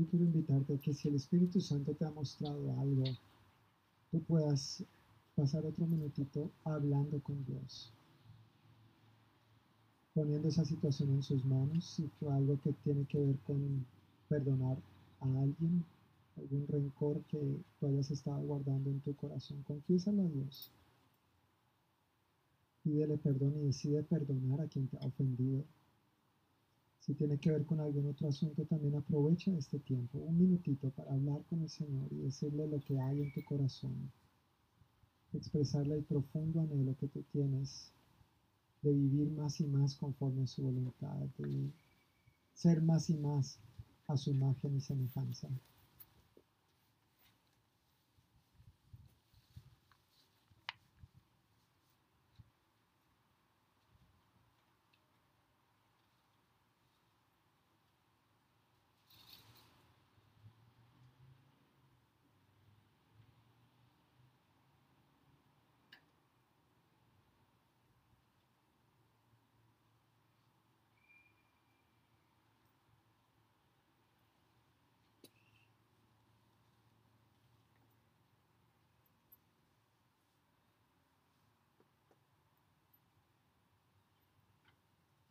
Yo quiero invitarte a que si el Espíritu Santo te ha mostrado algo, tú puedas pasar otro minutito hablando con Dios, poniendo esa situación en sus manos, si fue algo que tiene que ver con perdonar a alguien, algún rencor que tú hayas estado guardando en tu corazón, confiésalo a Dios. Pídele perdón y decide perdonar a quien te ha ofendido. Si tiene que ver con algún otro asunto, también aprovecha este tiempo, un minutito, para hablar con el Señor y decirle lo que hay en tu corazón. Expresarle el profundo anhelo que tú tienes de vivir más y más conforme a su voluntad, de ser más y más a su imagen y semejanza.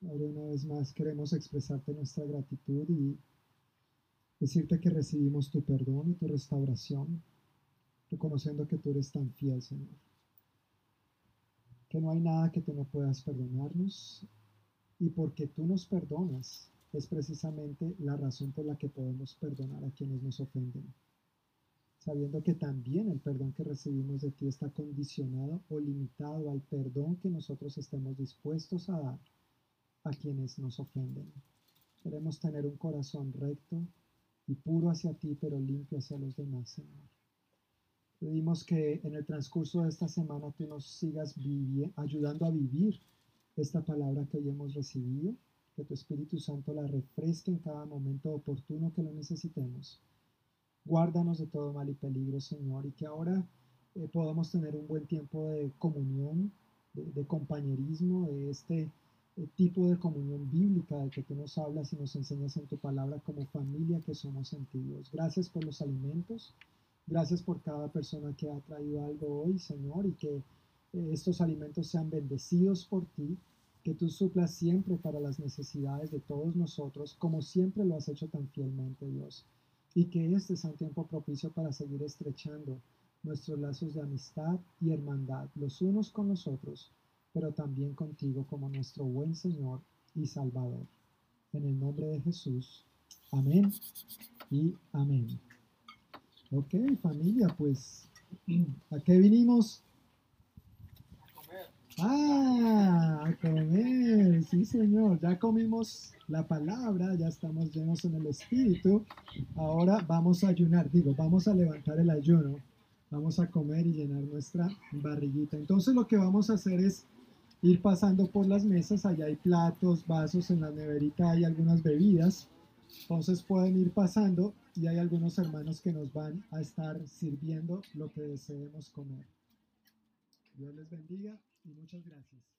Ahora una vez más queremos expresarte nuestra gratitud y decirte que recibimos tu perdón y tu restauración, reconociendo que tú eres tan fiel, Señor. Que no hay nada que tú no puedas perdonarnos y porque tú nos perdonas es precisamente la razón por la que podemos perdonar a quienes nos ofenden, sabiendo que también el perdón que recibimos de ti está condicionado o limitado al perdón que nosotros estemos dispuestos a dar a quienes nos ofenden. Queremos tener un corazón recto y puro hacia ti, pero limpio hacia los demás, Señor. Pedimos que en el transcurso de esta semana tú nos sigas ayudando a vivir esta palabra que hoy hemos recibido, que tu Espíritu Santo la refresque en cada momento oportuno que lo necesitemos. Guárdanos de todo mal y peligro, Señor, y que ahora eh, podamos tener un buen tiempo de comunión, de, de compañerismo, de este tipo de comunión bíblica de que tú nos hablas y nos enseñas en tu palabra como familia que somos en ti, Dios. Gracias por los alimentos, gracias por cada persona que ha traído algo hoy, Señor, y que eh, estos alimentos sean bendecidos por ti, que tú suplas siempre para las necesidades de todos nosotros, como siempre lo has hecho tan fielmente, Dios. Y que este sea un tiempo propicio para seguir estrechando nuestros lazos de amistad y hermandad, los unos con los otros, pero también contigo como nuestro buen Señor y Salvador. En el nombre de Jesús. Amén y amén. Ok, familia, pues, ¿a qué vinimos? Ah, a comer, sí señor, ya comimos la palabra, ya estamos llenos en el espíritu, ahora vamos a ayunar, digo, vamos a levantar el ayuno, vamos a comer y llenar nuestra barriguita. Entonces lo que vamos a hacer es ir pasando por las mesas, allá hay platos, vasos, en la neverita hay algunas bebidas, entonces pueden ir pasando y hay algunos hermanos que nos van a estar sirviendo lo que deseemos comer. Dios les bendiga y muchas gracias.